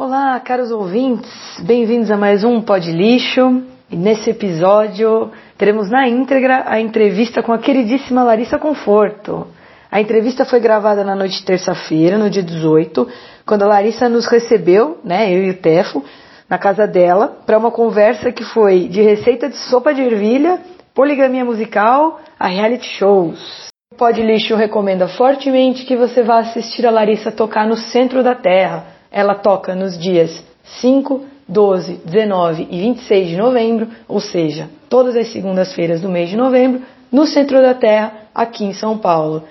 Olá, caros ouvintes, bem-vindos a mais um Pod Lixo. E nesse episódio teremos na íntegra a entrevista com a queridíssima Larissa Conforto. A entrevista foi gravada na noite de terça-feira, no dia 18, quando a Larissa nos recebeu, né, eu e o Tefo, na casa dela, para uma conversa que foi de receita de sopa de ervilha, poligamia musical, a reality shows. O Pod Lixo recomenda fortemente que você vá assistir a Larissa tocar no centro da Terra. Ela toca nos dias 5, 12, 19 e 26 de novembro, ou seja, todas as segundas-feiras do mês de novembro, no centro da Terra, aqui em São Paulo.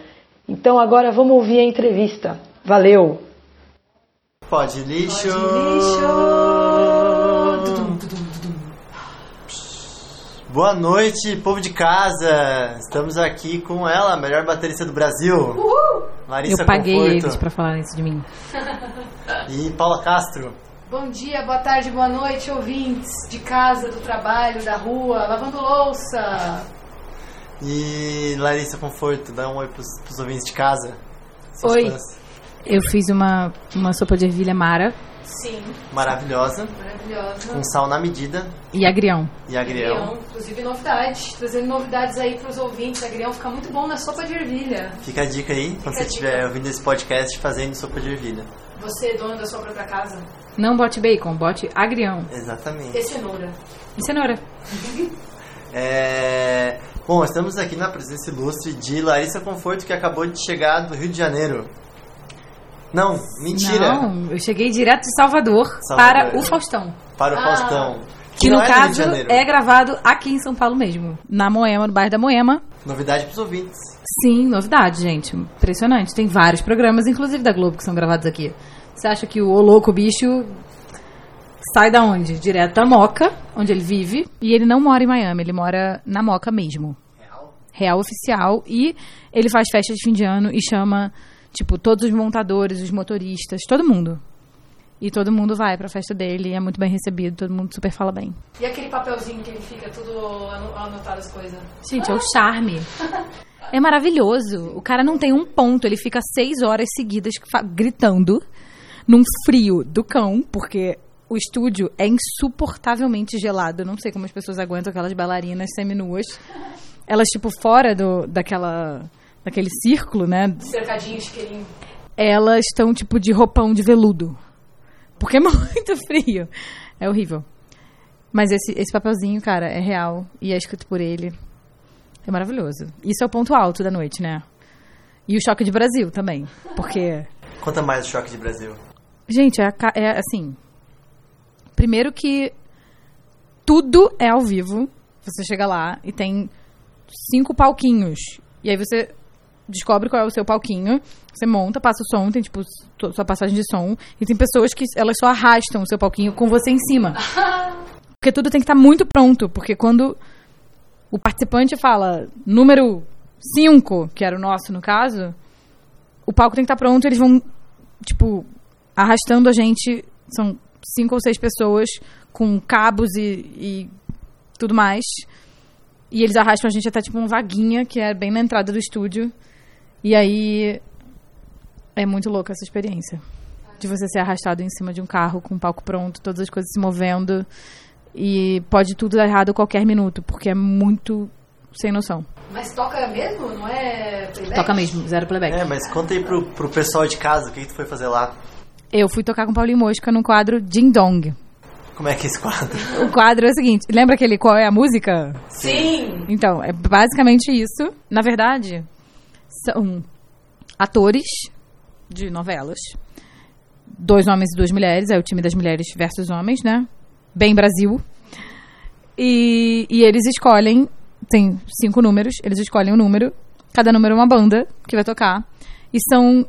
Então agora vamos ouvir a entrevista. Valeu! Pode lixo! Boa noite, povo de casa! Estamos aqui com ela, a melhor baterista do Brasil. Larissa Eu paguei Conforto. eles pra falar isso de mim. E Paula Castro. Bom dia, boa tarde, boa noite, ouvintes de casa, do trabalho, da rua, lavando louça. E Larissa Conforto, dá um oi pros, pros ouvintes de casa. Oi. fãs. Eu fiz uma, uma sopa de ervilha mara Sim, Maravilhosa, maravilhosa. com sal na medida e agrião. e agrião. Agrião, inclusive novidades, trazendo novidades aí pros ouvintes. Agrião fica muito bom na sopa de ervilha. Fica a dica aí, quando Fica você a estiver ouvindo esse podcast, fazendo sopa de ervilha. Você, dono da sua própria casa, Não bote bacon, bote agrião. Exatamente. e cenoura. E cenoura. É... Bom, estamos aqui na presença ilustre de Larissa Conforto, que acabou de chegar do Rio de Janeiro. Não, mentira. Não, eu cheguei direto de Salvador, Salvador. para o Faustão. Para o Ah. Faustão. Que não no é caso é gravado aqui em São Paulo mesmo. Na Moema, no bairro da Moema. Novidade pros ouvintes. Sim, novidade, gente. Impressionante. Tem vários programas, inclusive da Globo, que são gravados aqui. Você acha que o Ô Louco Bicho sai da onde? Direto da Moca, onde ele vive. E ele não mora em Miami, ele mora na Moca mesmo. Real oficial. E ele faz festa de fim de ano e chama, tipo, todos os montadores, os motoristas, todo mundo. E todo mundo vai pra festa dele, é muito bem recebido, todo mundo super fala bem. E aquele papelzinho que ele fica tudo ano- anotado as coisas. Gente, é o charme. É maravilhoso. O cara não tem um ponto, ele fica seis horas seguidas gritando num frio do cão, porque o estúdio é insuportavelmente gelado. Eu não sei como as pessoas aguentam aquelas bailarinas seminuas. Elas, tipo, fora do, daquela, daquele círculo, né? Cercadinho, chiqueirinho. Elas estão, tipo, de roupão de veludo. Porque é muito frio. É horrível. Mas esse, esse papelzinho, cara, é real. E é escrito por ele. É maravilhoso. Isso é o ponto alto da noite, né? E o choque de Brasil também. Porque, Conta mais do Choque de Brasil. gente, é, é assim. Primeiro que tudo é ao vivo. Você chega lá e tem cinco palquinhos. E aí você descobre qual é o seu palquinho, você monta, passa o som, tem tipo su- sua passagem de som, e tem pessoas que elas só arrastam o seu palquinho com você em cima. Porque tudo tem que estar muito pronto, porque quando o participante fala número 5, que era o nosso no caso, o palco tem que estar pronto, eles vão tipo arrastando a gente, são cinco ou seis pessoas com cabos e, e tudo mais. E eles arrastam a gente até tipo uma vaguinha, que é bem na entrada do estúdio. E aí é muito louca essa experiência. De você ser arrastado em cima de um carro com o palco pronto, todas as coisas se movendo. E pode tudo dar errado a qualquer minuto, porque é muito sem noção. Mas toca mesmo? Não é playback? Toca mesmo, zero playback. É, mas conta aí pro, pro pessoal de casa o que, que tu foi fazer lá. Eu fui tocar com Paulinho Mosca no quadro Ding Dong. Como é que é esse quadro? O quadro é o seguinte, lembra aquele Qual é a Música? Sim! Então, é basicamente isso. Na verdade, são atores de novelas. Dois homens e duas mulheres. É o time das mulheres versus homens, né? Bem Brasil. E, e eles escolhem... Tem cinco números. Eles escolhem um número. Cada número é uma banda que vai tocar. E são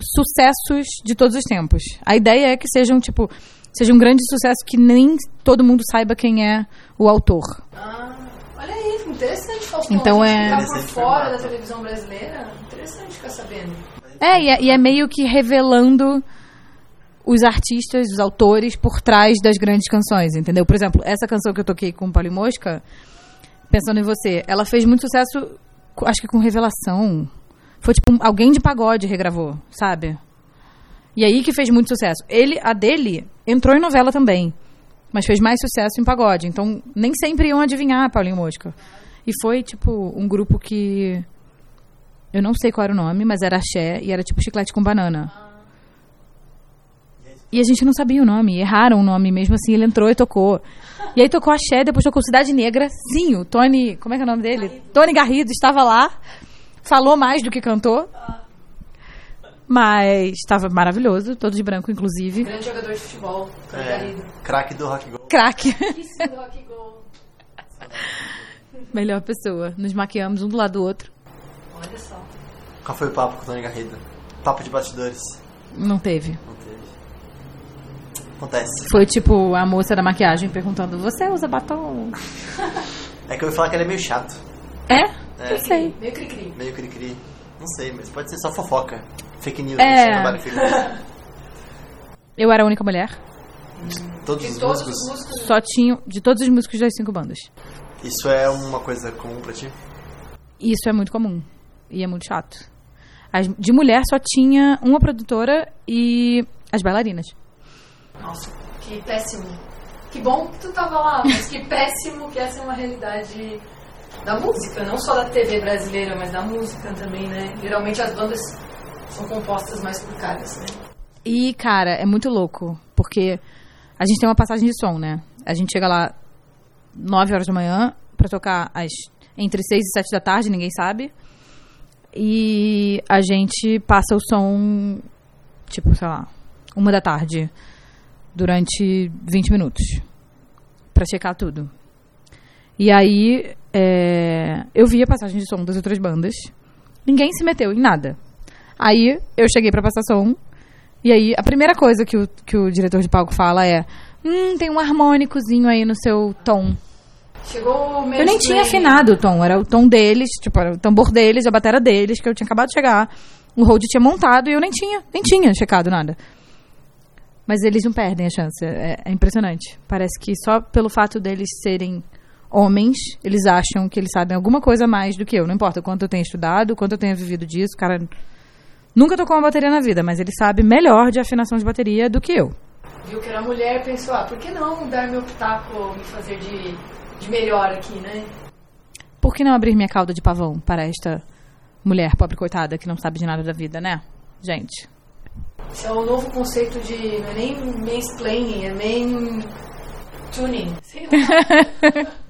sucessos de todos os tempos. A ideia é que sejam, tipo... Seja um grande sucesso que nem todo mundo saiba quem é o autor. Ah, interessante, Faustão. Então A gente é- ficar por Interessante fora da televisão brasileira, interessante ficar sabendo. É e, é, e é meio que revelando os artistas, os autores por trás das grandes canções, entendeu? Por exemplo, essa canção que eu toquei com o Paulo e Mosca, Pensando em Você, ela fez muito sucesso, acho que com Revelação. Foi tipo, um- alguém de pagode regravou, sabe? E aí que fez muito sucesso. Ele, a dele, entrou em novela também, mas fez mais sucesso em pagode. Então, nem sempre iam adivinhar Paulinho Mosca. E foi, tipo, um grupo que. Eu não sei qual era o nome, mas era axé e era tipo chiclete com banana. E a gente não sabia o nome, erraram o nome mesmo assim, ele entrou e tocou. E aí tocou axé, depois tocou Cidade Negra. Sim, o Tony, como é que é o nome dele? Tony Garrido estava lá, falou mais do que cantou. Mas estava maravilhoso, todo de branco, inclusive. Grande jogador de futebol, Tony É, Garrido. craque do Rock Go. Craque. Isso do Rock Go. Melhor pessoa. Nos maquiamos um do lado do outro. Olha só. Qual foi o papo com o Tony Garrido? Papo de bastidores. Não teve. Não teve. Acontece. Foi tipo a moça da maquiagem perguntando: Você usa batom? É que eu ouvi falar que ele é meio chato. É? É. Não sei. Meio cri-cri. Meio cri-cri. Não sei, mas pode ser só fofoca. Fake news. É. em fake news. Eu era a única mulher. Todos De os todos músicos. os músicos. Só tinha. De todos os músicos das cinco bandas. Isso é uma coisa comum pra ti? Isso é muito comum. E é muito chato. As- de mulher só tinha uma produtora e as bailarinas. Nossa, que péssimo. Que bom que tu tava lá, mas que péssimo que essa é uma realidade da música, não só da TV brasileira, mas da música também, né? Geralmente as bandas são compostas mais por caras, né? E, cara, é muito louco. Porque a gente tem uma passagem de som, né? A gente chega lá 9 horas da manhã pra tocar às, entre 6 e 7 da tarde, ninguém sabe. E a gente passa o som, tipo, sei lá, uma da tarde, durante 20 minutos. Pra checar tudo. E aí, é, eu vi a passagem de som das outras bandas. Ninguém se meteu em nada. Aí, eu cheguei pra passar som. E aí, a primeira coisa que o, que o diretor de palco fala é: Hum, tem um harmônicozinho aí no seu tom. Chegou o Eu nem tinha afinado o tom, era o tom deles, tipo, era o tambor deles, a bateria deles, que eu tinha acabado de chegar. O Hold tinha montado e eu nem tinha, nem tinha checado nada. Mas eles não perdem a chance, é, é impressionante. Parece que só pelo fato deles serem homens, eles acham que eles sabem alguma coisa mais do que eu. Não importa o quanto eu tenha estudado, o quanto eu tenha vivido disso, o cara nunca tocou uma bateria na vida, mas ele sabe melhor de afinação de bateria do que eu. Viu que era mulher, pensou, ah, por que não dar meu pitaco, me fazer de, de melhor aqui, né? Por que não abrir minha cauda de pavão para esta mulher pobre coitada que não sabe de nada da vida, né? Gente. Esse é o novo conceito de, não é nem mansplaining, é main tuning. Sei lá.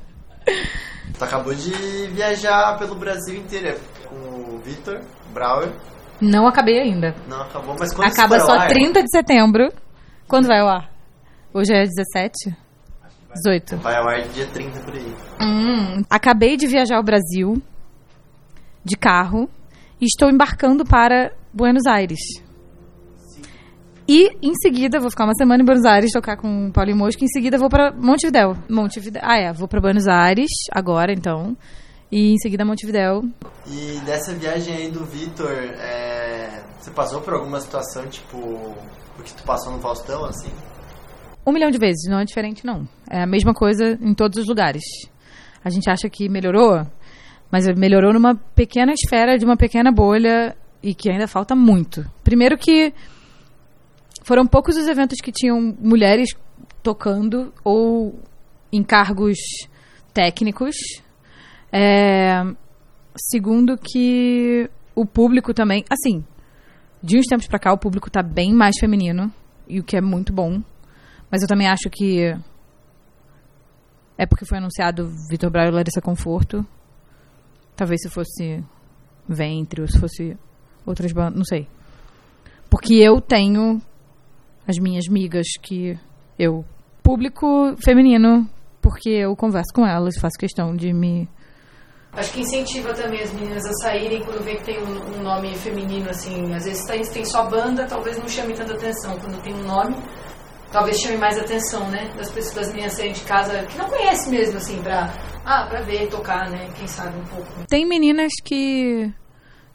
Tu acabou de viajar pelo Brasil inteiro é com o Victor Brauer. Não acabei ainda. Não acabou, mas quando Acaba isso só ar? 30 de setembro. Quando vai ao ar? Hoje é 17? 18. Vai ao ar dia 30 por aí. Hum, acabei de viajar ao Brasil de carro e estou embarcando para Buenos Aires. E em seguida vou ficar uma semana em Buenos Aires tocar com o Paulinho Mosca. Em seguida vou para Montevidéu. Montevidéu. Ah, é, vou para Buenos Aires agora, então. E em seguida Montevidéu. E dessa viagem aí do Victor, é, você passou por alguma situação tipo o que tu passou no Faustão, assim? Um milhão de vezes, não é diferente, não. É a mesma coisa em todos os lugares. A gente acha que melhorou, mas melhorou numa pequena esfera de uma pequena bolha e que ainda falta muito. Primeiro que foram poucos os eventos que tinham mulheres tocando ou em cargos técnicos. É, segundo que o público também, assim, de uns tempos pra cá o público tá bem mais feminino e o que é muito bom. Mas eu também acho que é porque foi anunciado Vitor Braga e Larissa Conforto. Talvez se fosse Ventre ou se fosse outras bandas, não sei. Porque eu tenho as minhas migas que eu público feminino, porque eu converso com elas, faço questão de me Acho que incentiva também as meninas a saírem quando vê que tem um, um nome feminino, assim. Às vezes tem, tem só banda, talvez não chame tanta atenção. Quando tem um nome, talvez chame mais atenção, né? Das pessoas, das meninas saírem de casa, que não conhece mesmo, assim, pra, ah, pra ver, tocar, né? Quem sabe um pouco. Tem meninas que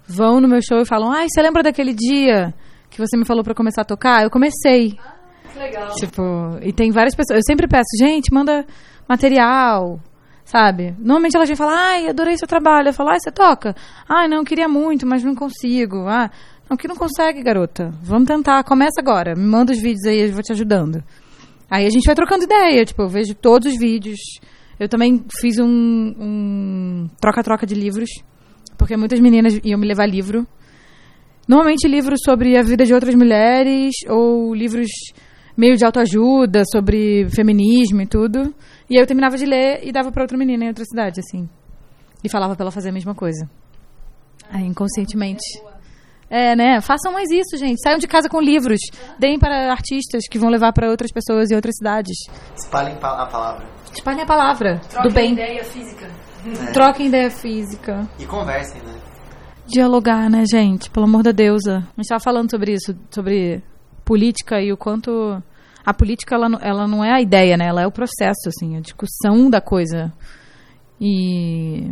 vão no meu show e falam: "Ai, você lembra daquele dia que você me falou pra começar a tocar? Eu comecei". Que legal. Tipo, e tem várias pessoas. Eu sempre peço, gente, manda material, sabe? Normalmente elas vêm falar, ai, adorei seu trabalho. Eu falo, ai, você toca? Ai, não, queria muito, mas não consigo. Ah, não, que não consegue, garota. Vamos tentar, começa agora. Me manda os vídeos aí, eu vou te ajudando. Aí a gente vai trocando ideia, tipo, eu vejo todos os vídeos. Eu também fiz um um troca-troca de livros, porque muitas meninas iam me levar livro. Normalmente livros sobre a vida de outras mulheres, ou livros meio de autoajuda, sobre feminismo e tudo. E aí eu terminava de ler e dava pra outra menina em outra cidade, assim. E falava pra ela fazer a mesma coisa. Aí, inconscientemente. É, né? Façam mais isso, gente. Saiam de casa com livros. Deem para artistas que vão levar para outras pessoas em outras cidades. Espalhem pa- a palavra. Espalhem a palavra Troca do bem. ideia física. Troquem ideia física. E conversem, né? Dialogar, né, gente? Pelo amor da deusa. A gente tava falando sobre isso, sobre política e o quanto a política ela, não- ela não é a ideia, né? Ela é o processo, assim, a discussão da coisa. E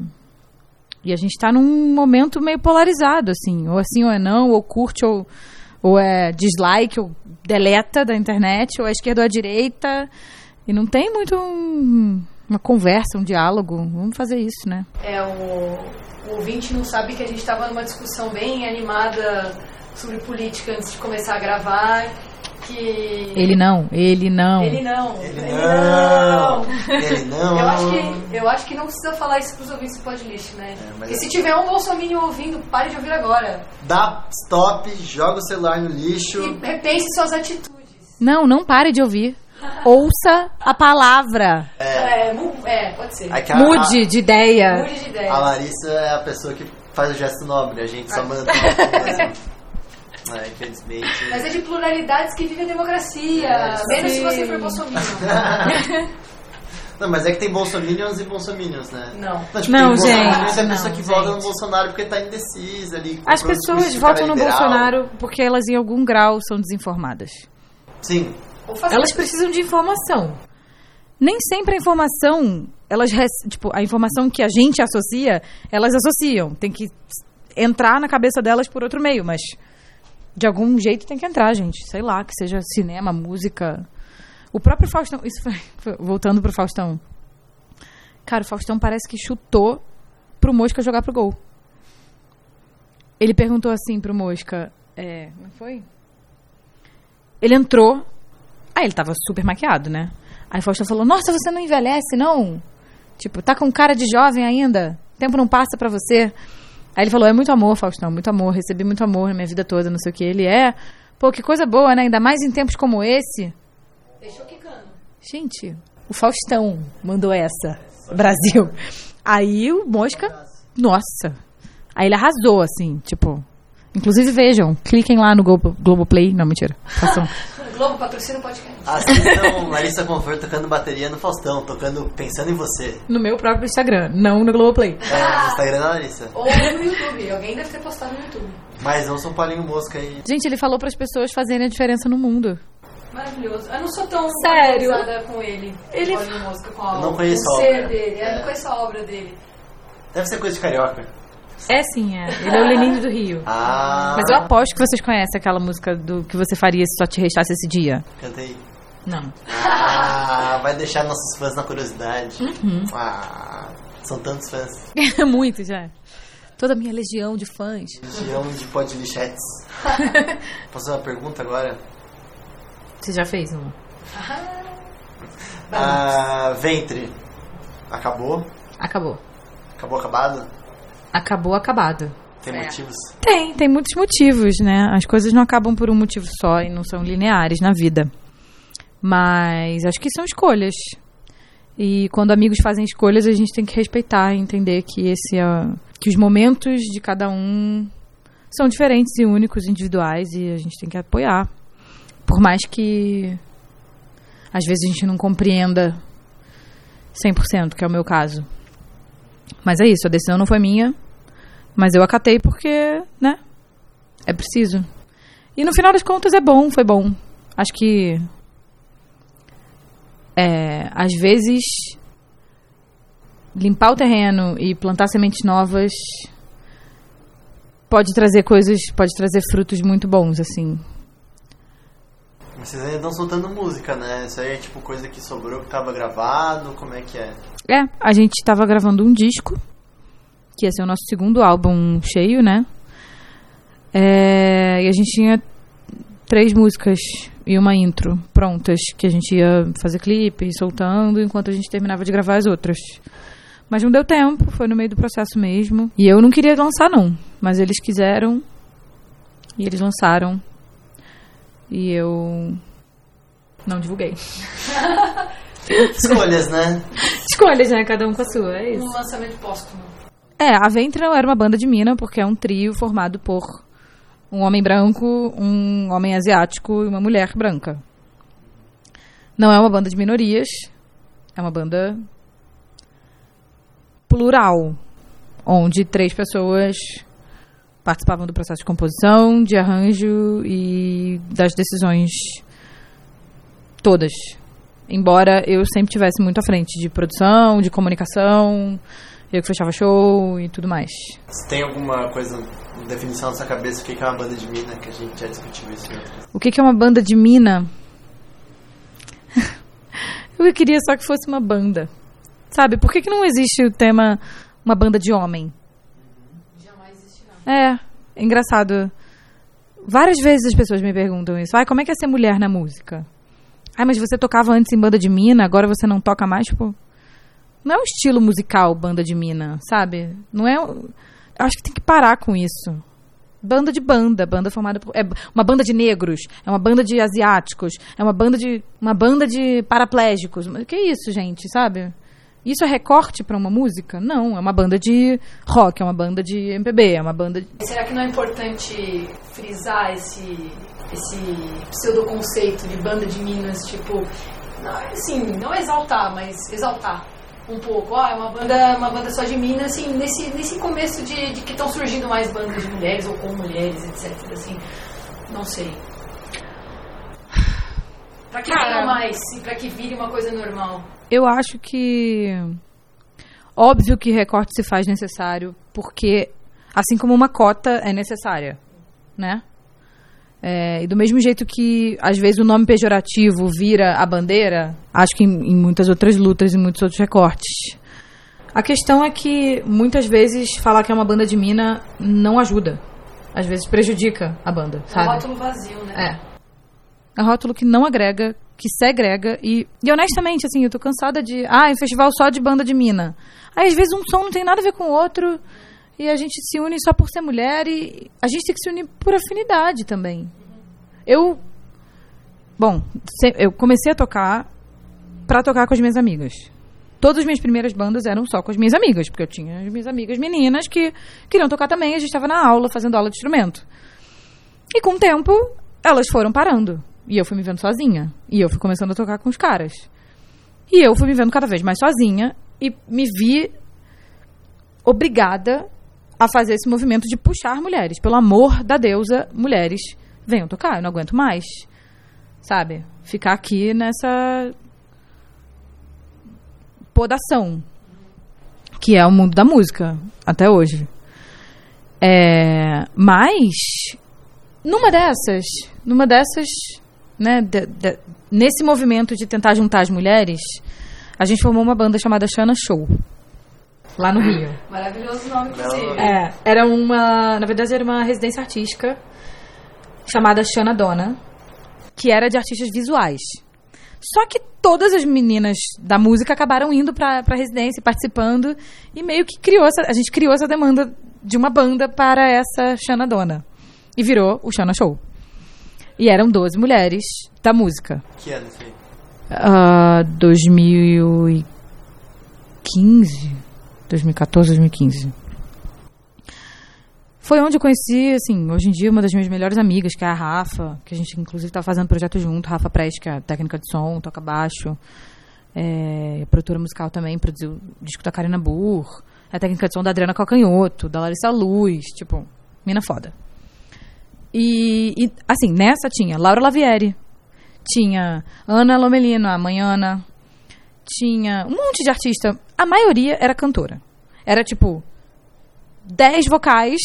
e a gente tá num momento meio polarizado, assim, ou assim ou é não, ou curte ou ou é dislike, ou deleta da internet, ou é esquerda ou é direita. E não tem muito um- uma conversa, um diálogo. Vamos fazer isso, né? É, o, o ouvinte não sabe que a gente estava numa discussão bem animada sobre política antes de começar a gravar. Que. Ele não, ele não. Ele não. Ele não. Ele não. Eu acho, que, eu acho que não precisa falar isso pros ouvintes do Podlist, né? É, mas é- se tiver um bolsominion ouvindo, pare de ouvir agora. Dá stop, joga o celular no lixo. E repense suas atitudes. Não, não pare de ouvir. Ouça a palavra. É, mu- é pode ser. Que a- Mude de ideia. Mude de ideia. A, Larissa é a pessoa que faz o gesto nobre, a gente só Ah. manda tudo É, infelizmente. Mas é de pluralidades que vive a democracia. É, Menos se você for bolsominion. Não, mas é que tem bolsominions e bolsominions, né? Não. tipo, Não, tem bolsominions gente, é a pessoa não, que vota no gente. Bolsonaro porque tá indecisa ali. As pessoas votam no liberal. Bolsonaro porque elas, em algum grau, são desinformadas. Sim. Elas precisam de informação. Nem sempre a informação, elas tipo, a informação que a gente associa, elas associam. Tem que entrar na cabeça delas por outro meio, mas de algum jeito tem que entrar, gente. Sei lá, que seja cinema, música. O próprio Faustão, isso foi, foi- voltando pro Faustão. Cara, o Faustão parece que chutou pro Mosca jogar pro gol. Ele perguntou assim pro Mosca, é, não foi? Ele entrou, Aí ele tava super maquiado, né? Aí o Faustão falou: Nossa, você não envelhece, não? Tipo, tá com cara de jovem ainda? O tempo não passa pra você. Aí ele falou: É muito amor, Faustão, muito amor. Recebi muito amor na minha vida toda, não sei o que. Ele é. Pô, que coisa boa, né? Ainda mais em tempos como esse. Deixou quicando. Gente, o Faustão mandou essa. Brasil. Aí o Mosca. Nossa. Aí ele arrasou, assim, tipo. Inclusive, vejam, cliquem lá no Globo, Globoplay. Não, mentira. Façam. O Globo patrocina o podcast. Assistam Larissa Conforto tocando bateria no Faustão, tocando Pensando em Você. no meu próprio Instagram, não no Globoplay. É, no Instagram da Larissa. Ou no YouTube. Alguém deve ter postado no YouTube. Mas não São Paulinho Mosca aí. Gente, ele falou para as pessoas fazerem a diferença no mundo. Maravilhoso. Eu não sou tão Sério? com ele. Ele- Paulinho Mosca, com a, Eu não conheço com o a ser obra. dele. Eu não conheço a obra dele. Deve ser coisa de carioca. É sim, é. Ele é o Lenin do Rio. Ah. Mas eu aposto que vocês conhecem aquela música do que você faria se só te restasse esse dia. Cantei. Não. Ah, vai deixar nossos fãs na curiosidade. Uhum. Ah, são tantos fãs. Muito já. Toda a minha legião de fãs. Legião de podlichetes. Posso fazer uma pergunta agora? Você já fez uma? Ah, ventre. Acabou? Acabou. Acabou acabado? Acabou acabado. Tem É. motivos? Tem, tem muitos motivos, né? As coisas não acabam por um motivo só e não são lineares na vida. Mas acho que são escolhas. E quando amigos fazem escolhas, a gente tem que respeitar e entender que esse é, que os momentos de cada um são diferentes e únicos, individuais e a gente tem que apoiar. Por mais que às vezes a gente não compreenda 100%, que é o meu caso. Mas é isso, a decisão não foi minha, mas eu acatei porque, né? É preciso. E no final das contas é bom, foi bom. Acho que. É, às vezes. Limpar o terreno e plantar sementes novas pode trazer coisas, pode trazer frutos muito bons, assim. Vocês ainda estão soltando música, né? Isso aí é tipo coisa que sobrou, que tava gravado, como é que é? É, a gente tava gravando um disco, que ia ser o nosso segundo álbum cheio, né? É, e a gente tinha três músicas e uma intro prontas, que a gente ia fazer clipe, soltando, enquanto a gente terminava de gravar as outras. Mas não deu tempo, foi no meio do processo mesmo. E eu não queria lançar, não. Mas eles quiseram. E eles lançaram. E eu. Não divulguei. Escolhas, né? Escolhas, né? Cada um com a sua, é isso. Um lançamento póstumo. É, a Ventra era uma banda de mina, porque é um trio formado por um homem branco, um homem asiático e uma mulher branca. Não é uma banda de minorias, é uma banda plural, onde três pessoas participavam do processo de composição, de arranjo e das decisões todas. Embora eu sempre tivesse muito à frente de produção, de comunicação, eu que fechava show e tudo mais. Você tem alguma coisa, definição na sua cabeça, o que é uma banda de mina, que a gente já discutiu isso? O que que é uma banda de mina? eu queria só que fosse uma banda. Sabe, por que, que não existe o tema uma banda de homem? Jamais existirá. É, é engraçado. Várias vezes as pessoas me perguntam isso. Ai, como é que é ser mulher na música? Ai, mas você tocava antes em banda de mina, agora você não toca mais? Tipo, não é um estilo musical banda de mina, sabe? Não é. Acho que tem que parar com isso. Banda de banda, banda formada por. É uma banda de negros, é uma banda de asiáticos, é uma banda de. uma banda de paraplégicos. Que isso, gente, sabe? Isso é recorte pra uma música? Não, é uma banda de rock, é uma banda de MPB, é uma banda de. Será que não é importante frisar esse, esse pseudo-conceito de banda de minas, tipo, não, assim, não exaltar, mas exaltar um pouco. Ó, é uma banda, uma banda só de minas, assim, nesse, nesse começo de, de que estão surgindo mais bandas de mulheres ou com mulheres, etc. Assim, não sei. Pra que Cara. mais e pra que vire uma coisa normal. Eu acho que. Óbvio que recorte se faz necessário, porque assim como uma cota é necessária, né? É, e do mesmo jeito que às vezes o nome pejorativo vira a bandeira, acho que em, em muitas outras lutas e muitos outros recortes. A questão é que muitas vezes falar que é uma banda de mina não ajuda. Às vezes prejudica a banda, É um sabe? rótulo vazio, né? É. É um rótulo que não agrega, que segrega. E, e honestamente, assim, eu tô cansada de. Ah, é um festival só de banda de mina. Aí, às vezes, um som não tem nada a ver com o outro. E a gente se une só por ser mulher. E a gente tem que se unir por afinidade também. Eu. Bom, eu comecei a tocar pra tocar com as minhas amigas. Todas as minhas primeiras bandas eram só com as minhas amigas, porque eu tinha as minhas amigas meninas que queriam tocar também, a gente estava na aula, fazendo aula de instrumento. E com o tempo, elas foram parando. E eu fui me vendo sozinha. E eu fui começando a tocar com os caras. E eu fui me vendo cada vez mais sozinha e me vi obrigada a fazer esse movimento de puxar mulheres. Pelo amor da deusa, mulheres, venham tocar, eu não aguento mais. Sabe? Ficar aqui nessa podação que é o mundo da música até hoje. É, mas numa dessas, numa dessas, né, de- de- nesse movimento de tentar juntar as mulheres, a gente formou uma banda chamada Shana Show lá no Rio. Maravilhoso nome, inclusive. É, era uma, na verdade era uma residência artística chamada Shana Dona, que era de artistas visuais. Só que todas as meninas da música acabaram indo pra, pra residência, participando, e meio que criou essa, a gente criou essa demanda de uma banda para essa Shana Dona. E virou o Shana Show. E eram 12 mulheres da música. Que ano foi? Ah, 2015, 2014, 2015. Foi onde eu conheci, assim, hoje em dia, uma das minhas melhores amigas, que é a Rafa, que a gente, inclusive, tá fazendo projeto junto. Rafa Prest, que é técnica de som, toca baixo. É, produtora musical também, produziu o disco da Karina Burr. É a técnica de som da Adriana Calcanhoto, da Larissa Luz, tipo, mina foda. E, e, assim, nessa tinha Laura Lavieri, tinha Ana Lomelino, a mãe Ana, tinha um monte de artista. A maioria era cantora. Era tipo 10 vocais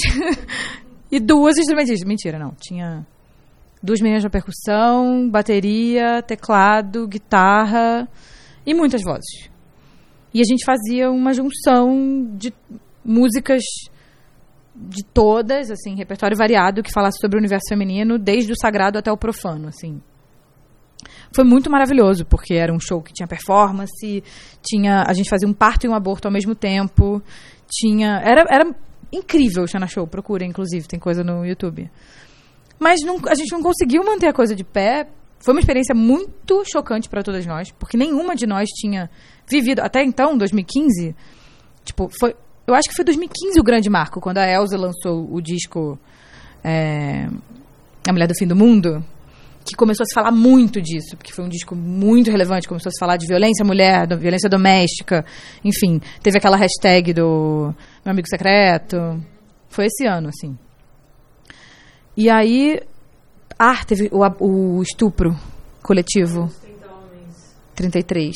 e duas instrumentistas. Mentira, não. Tinha duas meninas na percussão, bateria, teclado, guitarra e muitas vozes. E a gente fazia uma junção de músicas de todas, assim, repertório variado que falasse sobre o universo feminino, desde o sagrado até o profano, assim. Foi muito maravilhoso, porque era um show que tinha performance, tinha a gente fazia um parto e um aborto ao mesmo tempo, tinha era, era incrível o Xana Show, procura inclusive, tem coisa no YouTube. Mas não, a gente não conseguiu manter a coisa de pé. Foi uma experiência muito chocante para todas nós, porque nenhuma de nós tinha vivido até então, 2015, tipo, foi eu acho que foi 2015 o grande marco, quando a Elsa lançou o disco é, A Mulher do Fim do Mundo, que começou a se falar muito disso, porque foi um disco muito relevante, começou a se falar de violência mulher, de violência doméstica, enfim, teve aquela hashtag do meu amigo secreto. Foi esse ano, assim. E aí, ah, teve o, o estupro coletivo. 33.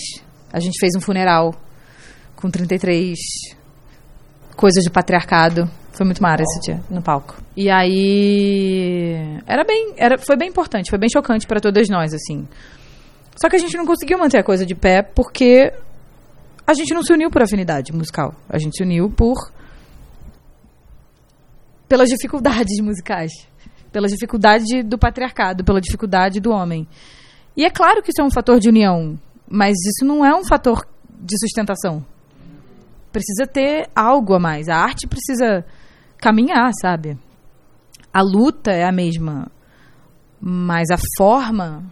A gente fez um funeral com 33 coisas de patriarcado. Foi muito mara esse dia no palco. E aí era bem, era, foi bem importante, foi bem chocante para todas nós assim. Só que a gente não conseguiu manter a coisa de pé porque a gente não se uniu por afinidade musical. A gente se uniu por pelas dificuldades musicais, pela dificuldade do patriarcado, pela dificuldade do homem. E é claro que isso é um fator de união, mas isso não é um fator de sustentação. Precisa ter algo a mais. A arte precisa caminhar, sabe? A luta é a mesma, mas a forma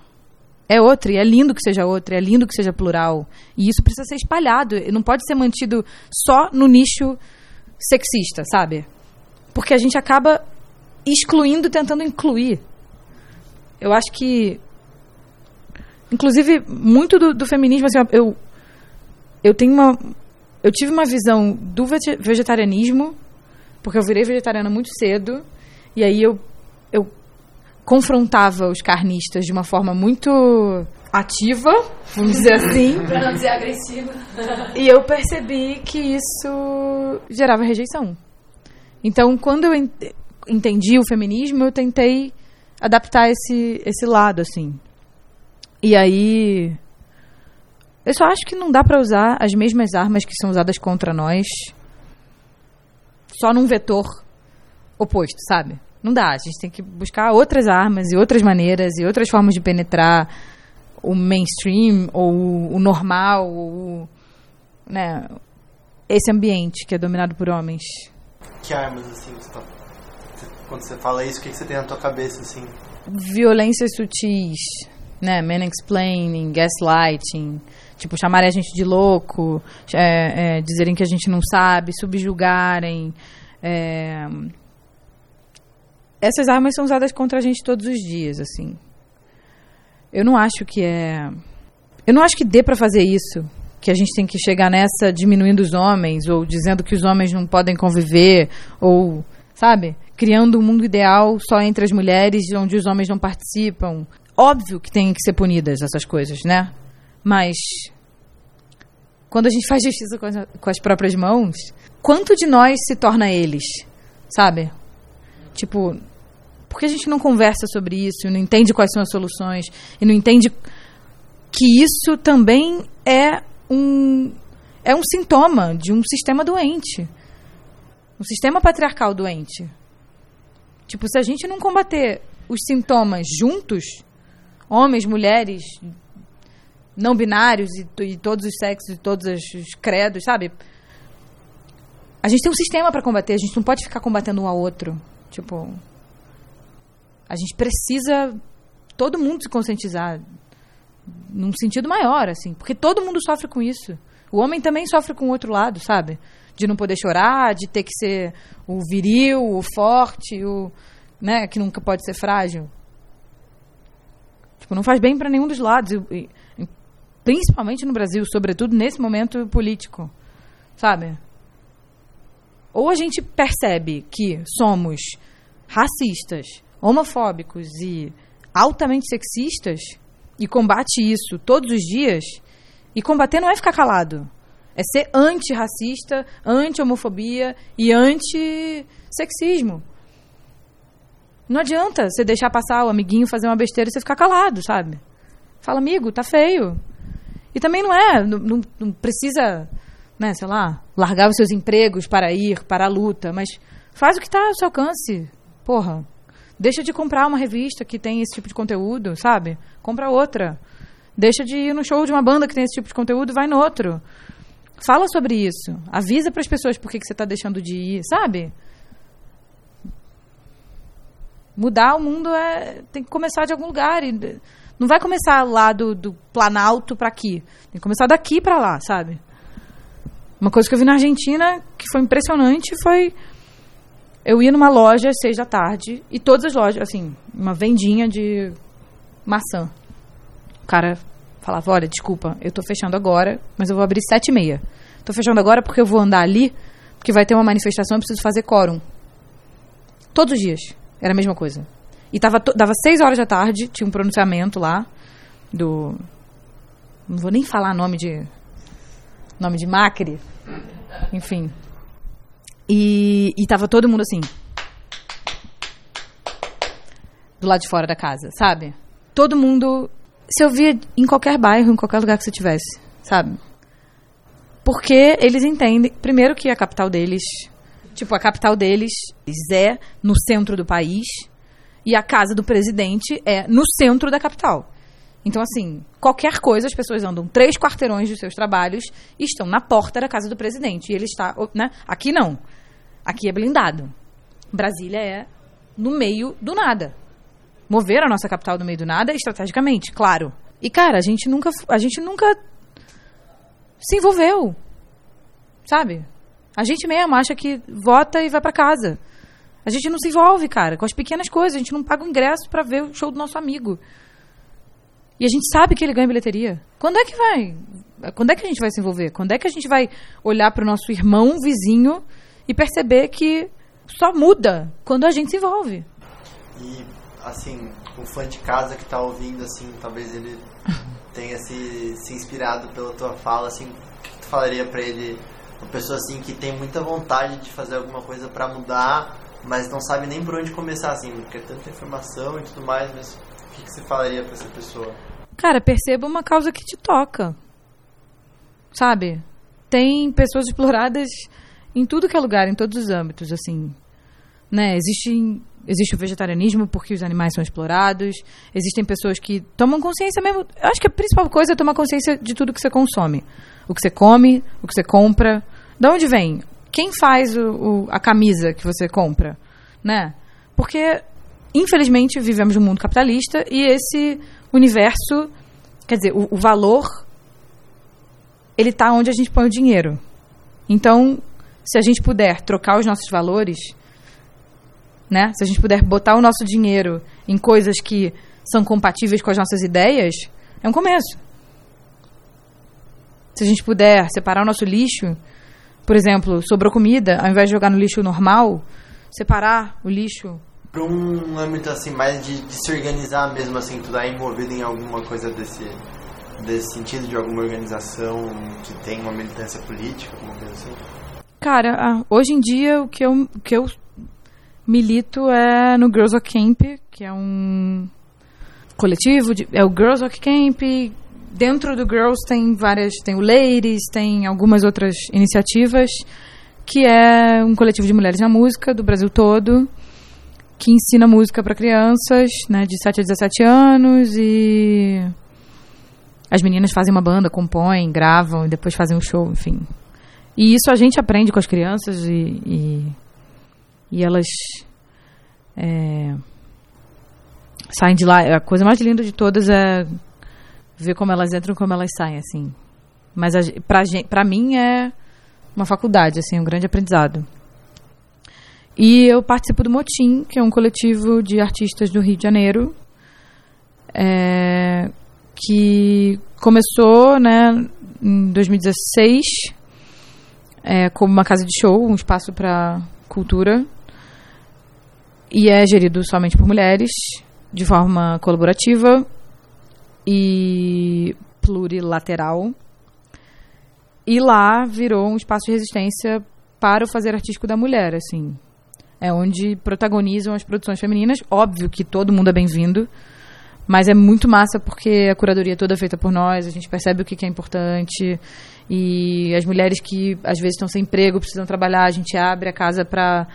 é outra, e é lindo que seja outra, é lindo que seja plural. E isso precisa ser espalhado, não pode ser mantido só no nicho sexista, sabe? Porque a gente acaba excluindo, tentando incluir. Eu acho que. Inclusive, muito do, do feminismo, assim, eu, eu tenho uma. Eu tive uma visão do vegetarianismo porque eu virei vegetariana muito cedo. E aí eu, eu confrontava os carnistas de uma forma muito ativa, vamos dizer assim. pra não dizer agressiva. e eu percebi que isso gerava rejeição. Então, quando eu entendi o feminismo, eu tentei adaptar esse, esse lado, assim. E aí. Eu só acho que não dá para usar as mesmas armas que são usadas contra nós só num vetor oposto, sabe? Não dá. A gente tem que buscar outras armas e outras maneiras e outras formas de penetrar o mainstream ou o normal, ou, né? Esse ambiente que é dominado por homens. Que armas, assim, você tá... quando você fala isso, o que você tem na tua cabeça, assim? Violências sutis, né? Man explaining, gaslighting, Tipo, chamarem a gente de louco, é, é, dizerem que a gente não sabe, subjugarem. É... Essas armas são usadas contra a gente todos os dias, assim. Eu não acho que é. Eu não acho que dê para fazer isso. Que a gente tem que chegar nessa diminuindo os homens, ou dizendo que os homens não podem conviver, ou, sabe? Criando um mundo ideal só entre as mulheres, onde os homens não participam. Óbvio que tem que ser punidas essas coisas, né? Mas quando a gente faz justiça com as, com as próprias mãos, quanto de nós se torna eles, sabe? Tipo, porque a gente não conversa sobre isso, não entende quais são as soluções, e não entende que isso também é um é um sintoma de um sistema doente. Um sistema patriarcal doente. Tipo, se a gente não combater os sintomas juntos, homens, mulheres, não binários e, e todos os sexos e todos os credos, sabe? A gente tem um sistema para combater, a gente não pode ficar combatendo um ao outro. Tipo, a gente precisa todo mundo se conscientizar num sentido maior, assim, porque todo mundo sofre com isso. O homem também sofre com o outro lado, sabe? De não poder chorar, de ter que ser o viril, o forte, o, né, que nunca pode ser frágil. Tipo, não faz bem para nenhum dos lados. E, Principalmente no Brasil, sobretudo nesse momento político. Sabe? Ou a gente percebe que somos racistas, homofóbicos e altamente sexistas e combate isso todos os dias. E combater não é ficar calado. É ser antirracista, anti-homofobia e anti-sexismo. Não adianta você deixar passar o amiguinho fazer uma besteira e você ficar calado, sabe? Fala, amigo, tá feio. E também não é, não, não, precisa, né, sei lá, largar os seus empregos para ir para a luta, mas faz o que está ao seu alcance. Porra, deixa de comprar uma revista que tem esse tipo de conteúdo, sabe? Compra outra. Deixa de ir no show de uma banda que tem esse tipo de conteúdo vai no outro. Fala sobre isso. Avisa para as pessoas por que, que você está deixando de ir, sabe? Mudar o mundo é tem que começar de algum lugar. E não vai começar lá do, do Planalto para aqui. Tem que começar daqui para lá, sabe? Uma coisa que eu vi na Argentina que foi impressionante foi eu ia numa loja às seis da tarde e todas as lojas, assim, uma vendinha de maçã. O cara falava, olha, desculpa, eu tô fechando agora, mas eu vou abrir sete e meia. Tô fechando agora porque eu vou andar ali, porque vai ter uma manifestação e preciso fazer quórum. Todos os dias. Era a mesma coisa. E tava, dava seis horas da tarde, tinha um pronunciamento lá do... Não vou nem falar nome de... Nome de Macri. Enfim. E, e tava todo mundo assim. Do lado de fora da casa, sabe? Todo mundo. Se ouvia em qualquer bairro, em qualquer lugar que você tivesse, sabe? Porque eles entendem, primeiro, que a capital deles. Tipo, a capital deles é no centro do país. E a casa do presidente é no centro da capital. Então, assim, qualquer coisa, as pessoas andam três quarteirões dos seus trabalhos e estão na porta da casa do presidente. E ele está, né? Aqui não. Aqui é blindado. Brasília é no meio do nada. Mover a nossa capital no meio do nada estrategicamente, claro. E cara, a gente nunca a gente nunca se envolveu. Sabe? A gente mesmo acha que vota e vai para casa. A gente não se envolve, cara, com as pequenas coisas. A gente não paga o ingresso para ver o show do nosso amigo. E a gente sabe que ele ganha bilheteria. Quando é que vai? Quando é que a gente vai se envolver? Quando é que a gente vai olhar para o nosso irmão vizinho e perceber que só muda quando a gente se envolve. E, assim, o fã de casa que tá ouvindo, assim, talvez ele tenha se, se inspirado pela tua fala, assim, o que tu falaria para ele? Uma pessoa, assim, que tem muita vontade de fazer alguma coisa para mudar, mas não sabe nem por onde começar, assim, porque é tanta informação e tudo mais, mas o que, que você falaria para essa pessoa? Cara, perceba uma causa que te toca. Sabe? Tem pessoas exploradas em tudo que é lugar, em todos os âmbitos, assim. Né? Existe, existe o vegetarianismo porque os animais são explorados, existem pessoas que tomam consciência mesmo. Eu acho que a principal coisa é tomar consciência de tudo que você consome. O que você come, o que você compra. De onde vem? Quem faz o, o, a camisa que você compra? Né? Porque, infelizmente, vivemos num mundo capitalista e esse universo, quer dizer, o, o valor, ele está onde a gente põe o dinheiro. Então, se a gente puder trocar os nossos valores, né? Se a gente puder botar o nosso dinheiro em coisas que são compatíveis com as nossas ideias, é um começo. Se a gente puder separar o nosso lixo, por exemplo, sobrou comida, ao invés de jogar no lixo normal, separar o lixo para um âmbito assim mais de, de, se organizar mesmo assim, tu tá envolvido em alguma coisa desse desse sentido de alguma organização que tem uma militância política, alguma coisa assim? Cara, hoje em dia o que eu, o que eu milito é no Girls Rock Camp, que é um coletivo, de, é o Girls Rock Camp. Dentro do Girls tem várias, tem o Ladies, tem algumas outras iniciativas, que é um coletivo de mulheres na música do Brasil todo, que ensina música para crianças, né, de 7 a 17 anos e as meninas fazem uma banda, compõem, gravam e depois fazem um show, enfim. E isso a gente aprende com as crianças e, e, e elas é, saem de lá. A coisa mais linda de todas é ver como elas entram e como elas saem, assim. Mas a, pra, pra mim é uma faculdade, assim, um grande aprendizado. E eu participo do Motim, que é um coletivo de artistas do Rio de Janeiro, é, que começou né, em 2016 é, como uma casa de show, um espaço para cultura. E é gerido somente por mulheres, de forma colaborativa e plurilateral. E lá virou um espaço de resistência para o fazer artístico da mulher, assim. É onde protagonizam as produções femininas. Óbvio que todo mundo é bem-vindo, mas é muito massa porque a curadoria é toda feita por nós, a gente percebe o que é importante e as mulheres que às vezes estão sem emprego, precisam trabalhar, a gente abre a casa para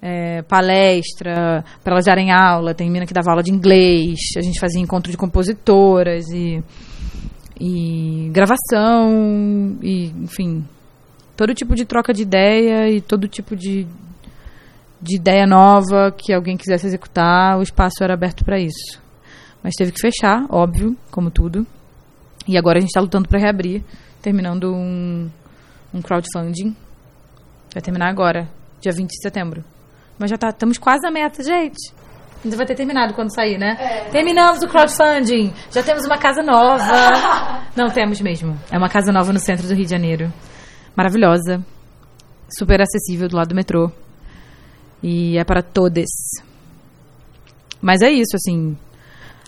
é, palestra, para elas darem aula. Tem mina que dava aula de inglês, a gente fazia encontro de compositoras e e gravação, e enfim, todo tipo de troca de ideia e todo tipo de, de ideia nova que alguém quisesse executar, o espaço era aberto para isso. Mas teve que fechar, óbvio, como tudo. E agora a gente está lutando para reabrir, terminando um, um crowdfunding. Vai terminar agora, dia 20 de setembro. Mas já tá, estamos quase à meta, gente. Ainda vai ter terminado quando sair, né? É. Terminamos o crowdfunding. Já temos uma casa nova. Não temos mesmo. É uma casa nova no centro do Rio de Janeiro. Maravilhosa. Super acessível do lado do metrô. E é para todos. Mas é isso, assim.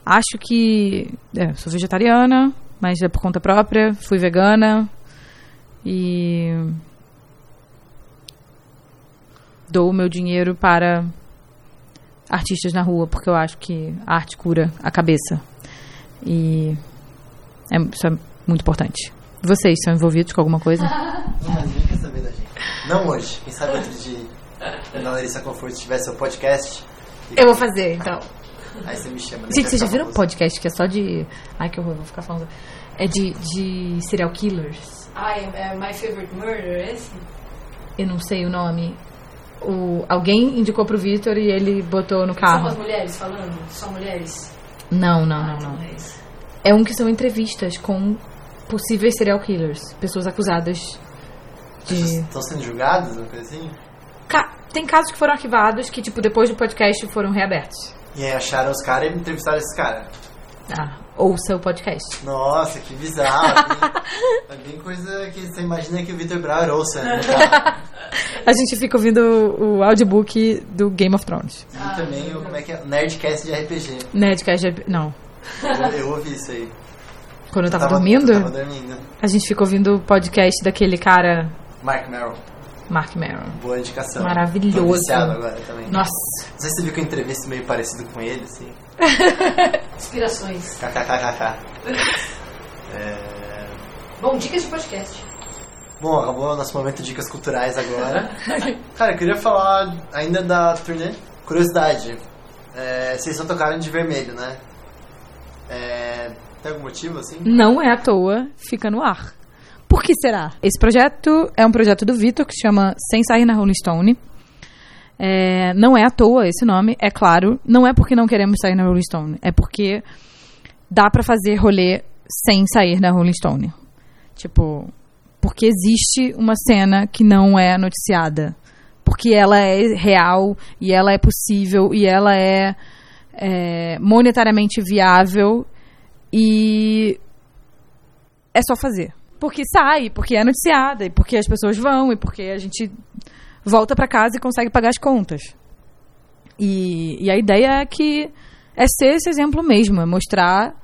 Acho que. É, sou vegetariana, mas é por conta própria. Fui vegana. E. Dou o meu dinheiro para artistas na rua, porque eu acho que a arte cura a cabeça. E. É, isso é muito importante. Vocês são envolvidos com alguma coisa? Não, ninguém quer saber da gente. Não hoje. Quem sabe outro dia, quando a Larissa Conforto tiver seu podcast, Eu vou fazer, então. aí você me chama. né? Gente, vocês já viram um podcast que é só de. Ai, que horror, vou ficar falando. É de, de serial killers. Ah, é, é My Favorite Murder, esse? Eu não sei o nome. O, alguém indicou pro Vitor e ele botou no São carro. as mulheres falando? Só mulheres? Não, não, não, Ah, não. então é. É um que são entrevistas com possíveis serial killers. Pessoas acusadas de. Estão sendo julgados, uma coisa assim? Ca- Tem casos que foram arquivados que, tipo, depois do podcast foram reabertos. E aí acharam os caras e entrevistaram esse cara. Ah, ouça o podcast. Nossa, que bizarro. É bem coisa que você imagina que o Victor Brauer ouça, né? A gente fica ouvindo o, o audiobook do Game of Thrones. E também o, como é que é? Nerdcast de RPG. Nerdcast. de- Não. Eu, eu ouvi isso aí. Quando eu tava, tava dormindo, Eu tava dormindo. a gente fica ouvindo o podcast daquele cara, Mark Merrill. Mark Maron. Boa indicação. Maravilhoso. Tô agora também. Nossa. Não sei se você viu que eu entrevista meio parecido com ele, assim. Inspirações. KKKKK. É... Bom, dicas de podcast. Bom, acabou o nosso momento de dicas culturais agora. Cara, eu queria falar ainda da turnê. Curiosidade. É, vocês só tocaram de vermelho, né? É, tem algum motivo, assim? Não é à toa, fica no ar. Por que será? Esse projeto é um projeto do Vitor que se chama Sem Sair na Rolling Stone. É, não é à toa esse nome, é claro. Não é porque não queremos sair na Rolling Stone, é porque dá pra fazer rolê sem sair na Rolling Stone. Tipo, porque existe uma cena que não é noticiada. Porque ela é real e ela é possível e ela é, é monetariamente viável e é só fazer. Porque sai, porque é noticiada, e porque as pessoas vão, e porque a gente volta pra casa e consegue pagar as contas. E, e a ideia é que é ser esse exemplo mesmo, é mostrar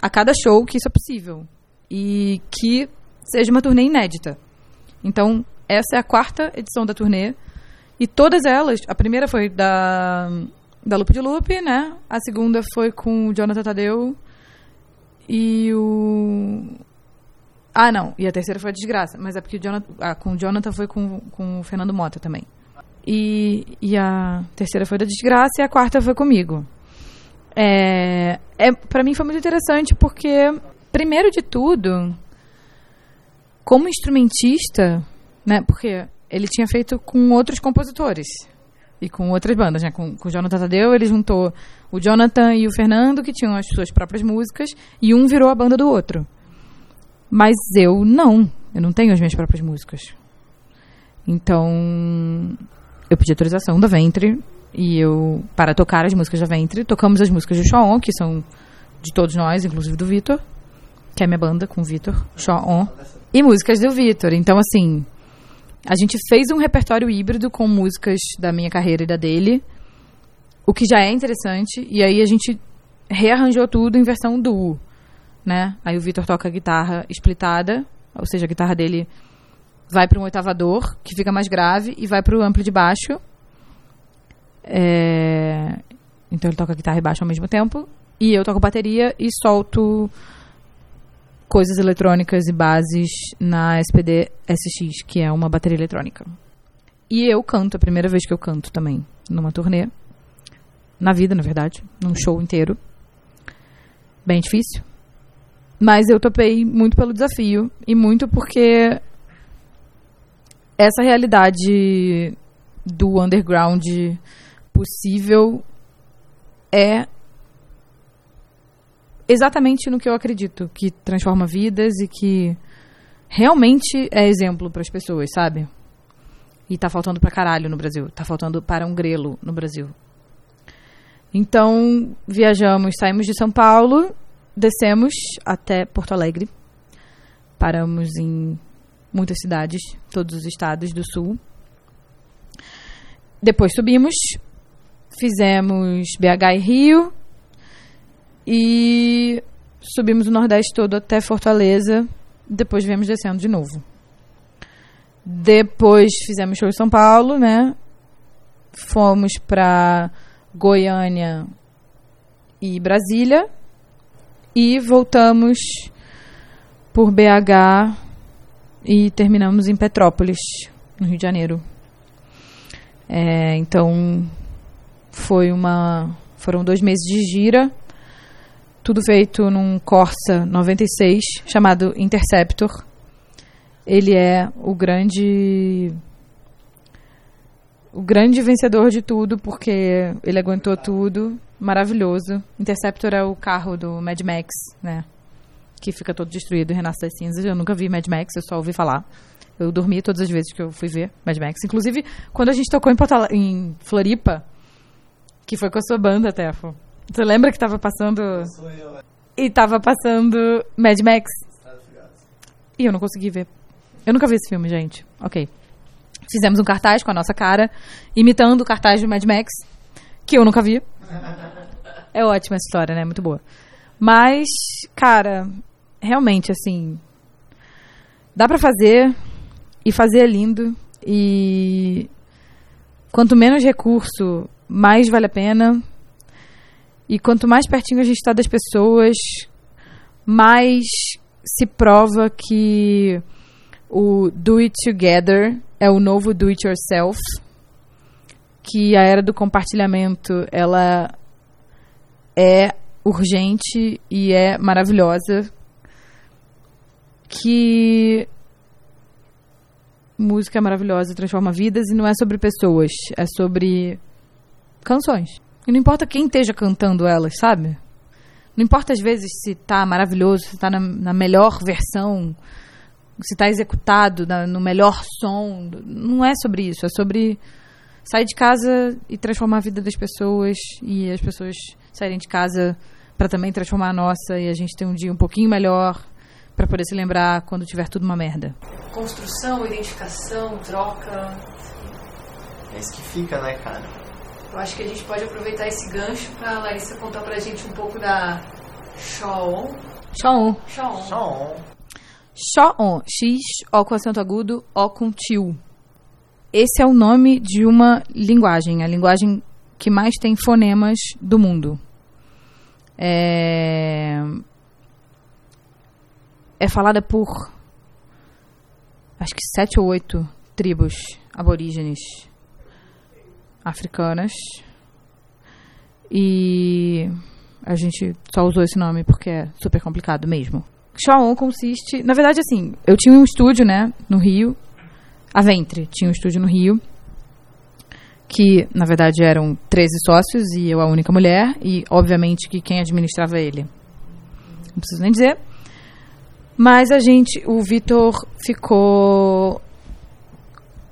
a cada show que isso é possível. E que seja uma turnê inédita. Então, essa é a quarta edição da turnê. E todas elas, a primeira foi da, da Lupe de Lupe, né? A segunda foi com o Jonathan Tadeu. E o. Ah, não. E a terceira foi a Desgraça. Mas é porque o Jonathan, ah, com o Jonathan foi com, com o Fernando Mota também. E, e a terceira foi da Desgraça e a quarta foi comigo. É, é, para mim foi muito interessante porque, primeiro de tudo, como instrumentista, né? Porque ele tinha feito com outros compositores e com outras bandas, né? Com, com o Jonathan Tadeu, ele juntou o Jonathan e o Fernando, que tinham as suas próprias músicas, e um virou a banda do outro. Mas eu não. Eu não tenho as minhas próprias músicas. Então, eu pedi autorização da Ventre e eu para tocar as músicas da Ventre. Tocamos as músicas do Shaon, que são de todos nós, inclusive do Vitor, que é minha banda com o Vitor, Shaon, e músicas do Vitor. Então, assim, a gente fez um repertório híbrido com músicas da minha carreira e da dele, o que já é interessante, e aí a gente rearranjou tudo em versão duo, né? Aí o Vitor toca a guitarra splitada, ou seja, a guitarra dele vai para um oitavador, que fica mais grave, e vai para o amplo de baixo. É, Então ele toca guitarra e baixo ao mesmo tempo, e eu toco bateria e solto coisas eletrônicas e bases na SPD SX, que é uma bateria eletrônica. E eu canto, a primeira vez que eu canto também, numa turnê. Na vida, na verdade, num show inteiro. Bem difícil. Mas eu topei muito pelo desafio e muito porque essa realidade do underground possível é exatamente no que eu acredito, que transforma vidas e que realmente é exemplo para as pessoas, sabe? E tá faltando pra caralho no Brasil, tá faltando para um grelo no Brasil. Então, viajamos, saímos de São Paulo, descemos até Porto Alegre. Paramos em muitas cidades, todos os estados do sul. Depois subimos, fizemos BH e Rio e subimos o Nordeste todo até Fortaleza. Depois viemos descendo de novo. Depois fizemos show em São Paulo, né? Fomos pra Goiânia e Brasília. E voltamos por BH e terminamos em Petrópolis, no Rio de Janeiro. É, então foi uma, foram dois meses de gira, tudo feito num Corsa 96 chamado Interceptor. Ele é o grande o grande vencedor de tudo porque ele aguentou tudo, maravilhoso. Interceptor é o carro do Mad Max, né? Que fica todo destruído renasce das cinzas. Eu nunca vi Mad Max, eu só ouvi falar. Eu dormi todas as vezes que eu fui ver Mad Max. Inclusive, quando a gente tocou em, Porto, em Floripa, que foi com a sua banda, Tefo. Você lembra que tava passando. Sou eu, é. E tava passando Mad Max. E eu não consegui ver. Eu nunca vi esse filme, gente. Ok. Fizemos um cartaz com a nossa cara, imitando o cartaz do Mad Max, que eu nunca vi. É ótima essa história, né? Muito boa. Mas, cara, realmente, assim. Dá pra fazer. E fazer é lindo. E. Quanto menos recurso, mais vale a pena. E quanto mais pertinho a gente está das pessoas, mais se prova que o do it together é o novo do it yourself, que a era do compartilhamento ela é urgente e é maravilhosa, que música maravilhosa transforma vidas e não é sobre pessoas, é sobre canções. E não importa quem esteja cantando elas, sabe? Não importa às vezes se tá maravilhoso, se tá na, na melhor versão, se tá executado na- no melhor som. Não é sobre isso. É sobre sair de casa e transformar a vida das pessoas e as pessoas saírem de casa para também transformar a nossa e a gente ter um dia um pouquinho melhor para poder se lembrar quando tiver tudo uma merda. Construção, identificação, troca. É isso que fica, né, cara? Eu acho que a gente pode aproveitar esse gancho pra Larissa contar pra gente um pouco da Shaon. Shaon. Shaon. Shaon. X, O com acento agudo, O com tio. Esse é o nome de uma linguagem, a linguagem que mais tem fonemas do mundo. É, é falada por acho que sete ou oito tribos aborígenes africanas. E a gente só usou esse nome porque é super complicado mesmo. Shaon consiste. Na verdade, assim, eu tinha um estúdio, né, no Rio. A Ventre tinha um estúdio no Rio. Que, na verdade, eram 13 sócios e eu a única mulher. E, obviamente, que quem administrava ele. Não preciso nem dizer. Mas a gente. O Vitor ficou.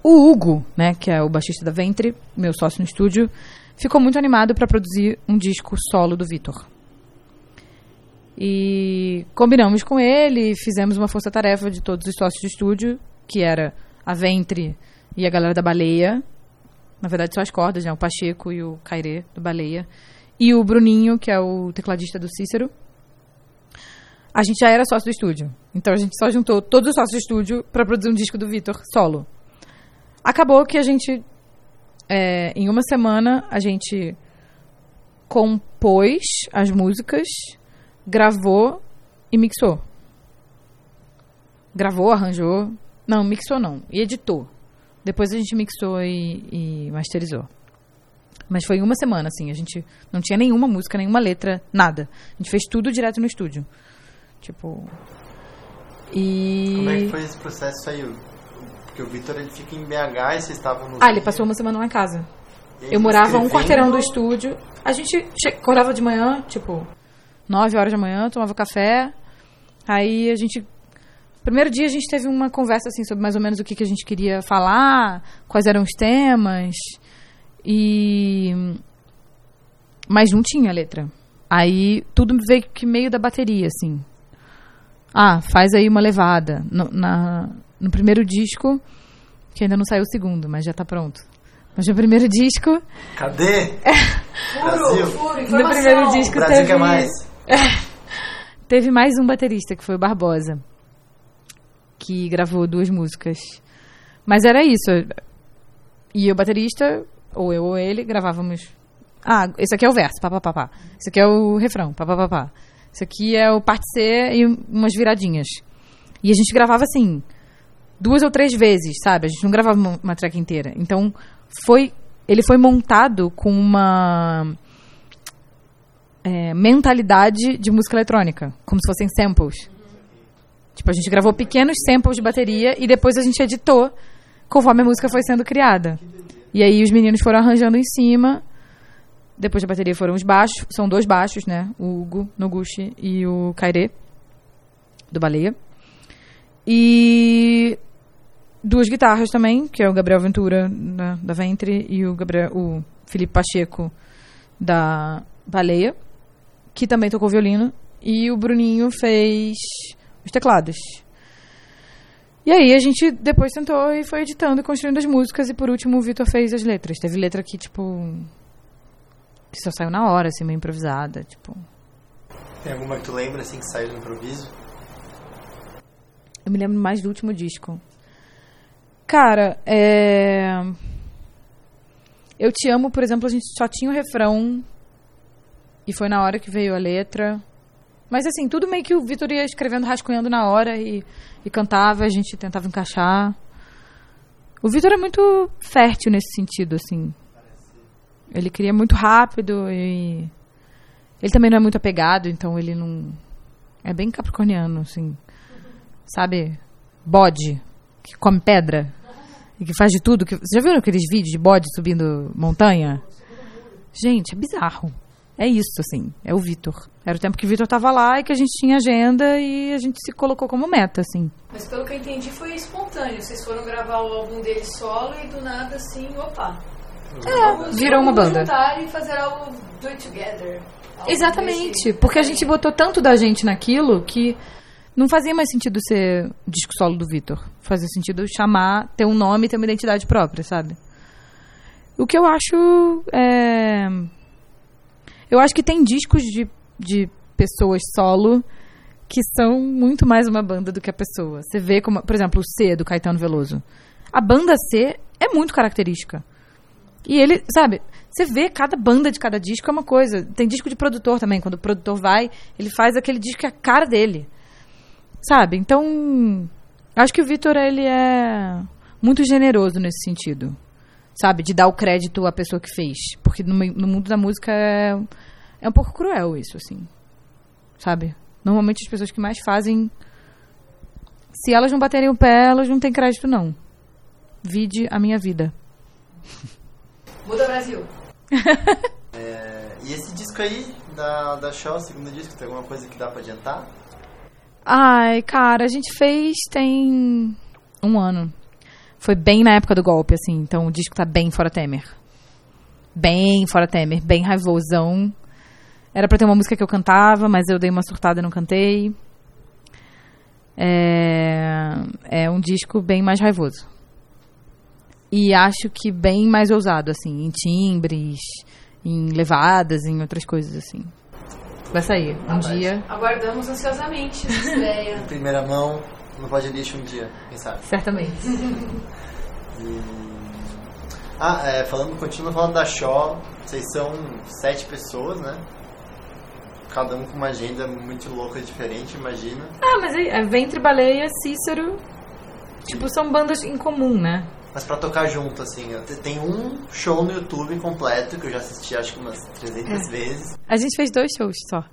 O Hugo, né, que é o baixista da Ventre, meu sócio no estúdio, ficou muito animado para produzir um disco solo do Vitor. E combinamos com ele, fizemos uma força-tarefa de todos os sócios do estúdio, que era a Ventre e a galera da Baleia. Na verdade, só as cordas, né? O Pacheco e o Cairê, do Baleia. E o Bruninho, que é o tecladista do Cícero. A gente já era sócio do estúdio. Então a gente só juntou todos os sócios do estúdio para produzir um disco do Vitor solo. Acabou que a gente, é, em uma semana, a gente compôs as músicas, gravou e mixou. Gravou, arranjou. Não, mixou não. E editou. Depois a gente mixou e, e masterizou. Mas foi em uma semana, assim. A gente não tinha nenhuma música, nenhuma letra, nada. A gente fez tudo direto no estúdio. Tipo. E. Como é que foi esse processo aí? Porque o Vitor ele fica em BH e vocês estavam no. Ah, ele passou uma semana lá em casa. Eu morava um quarteirão do estúdio. A gente acordava de manhã, tipo, 9 horas da manhã, tomava café. Aí a gente. Primeiro dia a gente teve uma conversa assim sobre mais ou menos o que, que a gente queria falar, quais eram os temas. E. Mas não tinha letra. Aí tudo veio que meio da bateria, assim. Ah, faz aí uma levada. No, na, no primeiro disco, que ainda não saiu o segundo, mas já tá pronto. Mas no primeiro disco, Cadê? Furo, Brasil. furo, no informação. primeiro disco Brasil teve, quer mais. teve mais um baterista, que foi o Barbosa, que gravou duas músicas. Mas era isso. E o baterista, ou eu ou ele, gravávamos. Ah, esse aqui é o verso, pá, pá, pá, pá. Esse aqui é o refrão, pá, pá, pá, pá. Esse aqui é o parte C e umas viradinhas. E a gente gravava assim, duas ou três vezes, sabe? A gente não gravava uma, uma track inteira. Então, foi. Ele foi montado com uma é, mentalidade de música eletrônica, como se fossem samples. Tipo, a gente gravou pequenos samples de bateria e depois a gente editou conforme a música foi sendo criada. E aí os meninos foram arranjando em cima. Depois da bateria foram os baixos, são dois baixos, né? O Hugo Noguchi e o Kaire, do Baleia. E duas guitarras também, que é o Gabriel Ventura da, da Ventre e o, Gabriel, o Felipe Pacheco da Baleia, que também tocou violino. E o Bruninho fez os teclados. E aí a gente depois sentou e foi editando e construindo as músicas. E por último o Vitor fez as letras. Teve letra que, tipo. que só saiu na hora, assim, meio improvisada. Tipo. Tem alguma que tu lembra assim que saiu no improviso? Eu me lembro mais do último disco. Cara, é. Eu Te Amo, por exemplo, a gente só tinha o refrão. E foi na hora que veio a letra. Mas assim, tudo meio que o Vitor ia escrevendo, rascunhando na hora e, e cantava, a gente tentava encaixar. O Vitor é muito fértil nesse sentido, assim. Ele cria muito rápido e. Ele também não é muito apegado, então ele não. É bem capricorniano, assim. Sabe? Bode, que come pedra e que faz de tudo. Que... Você já viram aqueles vídeos de bode subindo montanha? Gente, é bizarro. É isso, assim. É o Vitor. Era o tempo que o Vitor tava lá e que a gente tinha agenda e a gente se colocou como meta, assim. Mas pelo que eu entendi foi espontâneo. Vocês foram gravar o álbum dele solo e do nada assim, opa. É, virou uma banda. e fazer algo do it together. Algo Exatamente. desse- Porque a gente botou tanto da gente naquilo que não fazia mais sentido ser disco solo do Vitor. Fazia sentido chamar, ter um nome ter uma identidade própria, sabe? O que eu acho é. Eu acho que tem discos de, de pessoas solo que são muito mais uma banda do que a pessoa. Você vê como, por exemplo, o C do Caetano Veloso. A banda C é muito característica. E ele, sabe, você vê cada banda de cada disco é uma coisa. Tem disco de produtor também. Quando o produtor vai, ele faz aquele disco que é a cara dele. Sabe? Então, acho que o Vitor, ele é muito generoso nesse sentido. Sabe? De dar o crédito à pessoa que fez. Porque no, no mundo da música é, é um pouco cruel isso, assim. Sabe? Normalmente as pessoas que mais fazem. Se elas não baterem o pé, elas não têm crédito, não. Vide a minha vida. Muda Brasil. É, e esse disco aí da, da Shaw, o segundo disco, tem alguma coisa que dá pra adiantar? Ai, cara, a gente fez tem um ano. Foi bem na época do golpe, assim. Então o disco tá bem fora Temer. Bem fora Temer, bem raivosão. Era pra ter uma música que eu cantava, mas eu dei uma surtada e não cantei. É, é um disco bem mais raivoso. E acho que bem mais ousado, assim, em timbres, em levadas, em outras coisas, assim. Vai sair um dia, Aguardamos ansiosamente essa estreia. Em primeira mão, no Pode Lixo um dia, quem sabe? certamente. E... Ah, é, falando, continua falando da Shaw, vocês são sete pessoas, né? Cada um com uma agenda muito louca e diferente, imagina. Ah, mas aí, é Ventre, Baleia, Cícero. Tipo, são bandas em comum, né? Mas pra tocar junto, assim, tem um show no YouTube completo, que eu já assisti acho que umas 300 vezes. A gente fez dois shows só.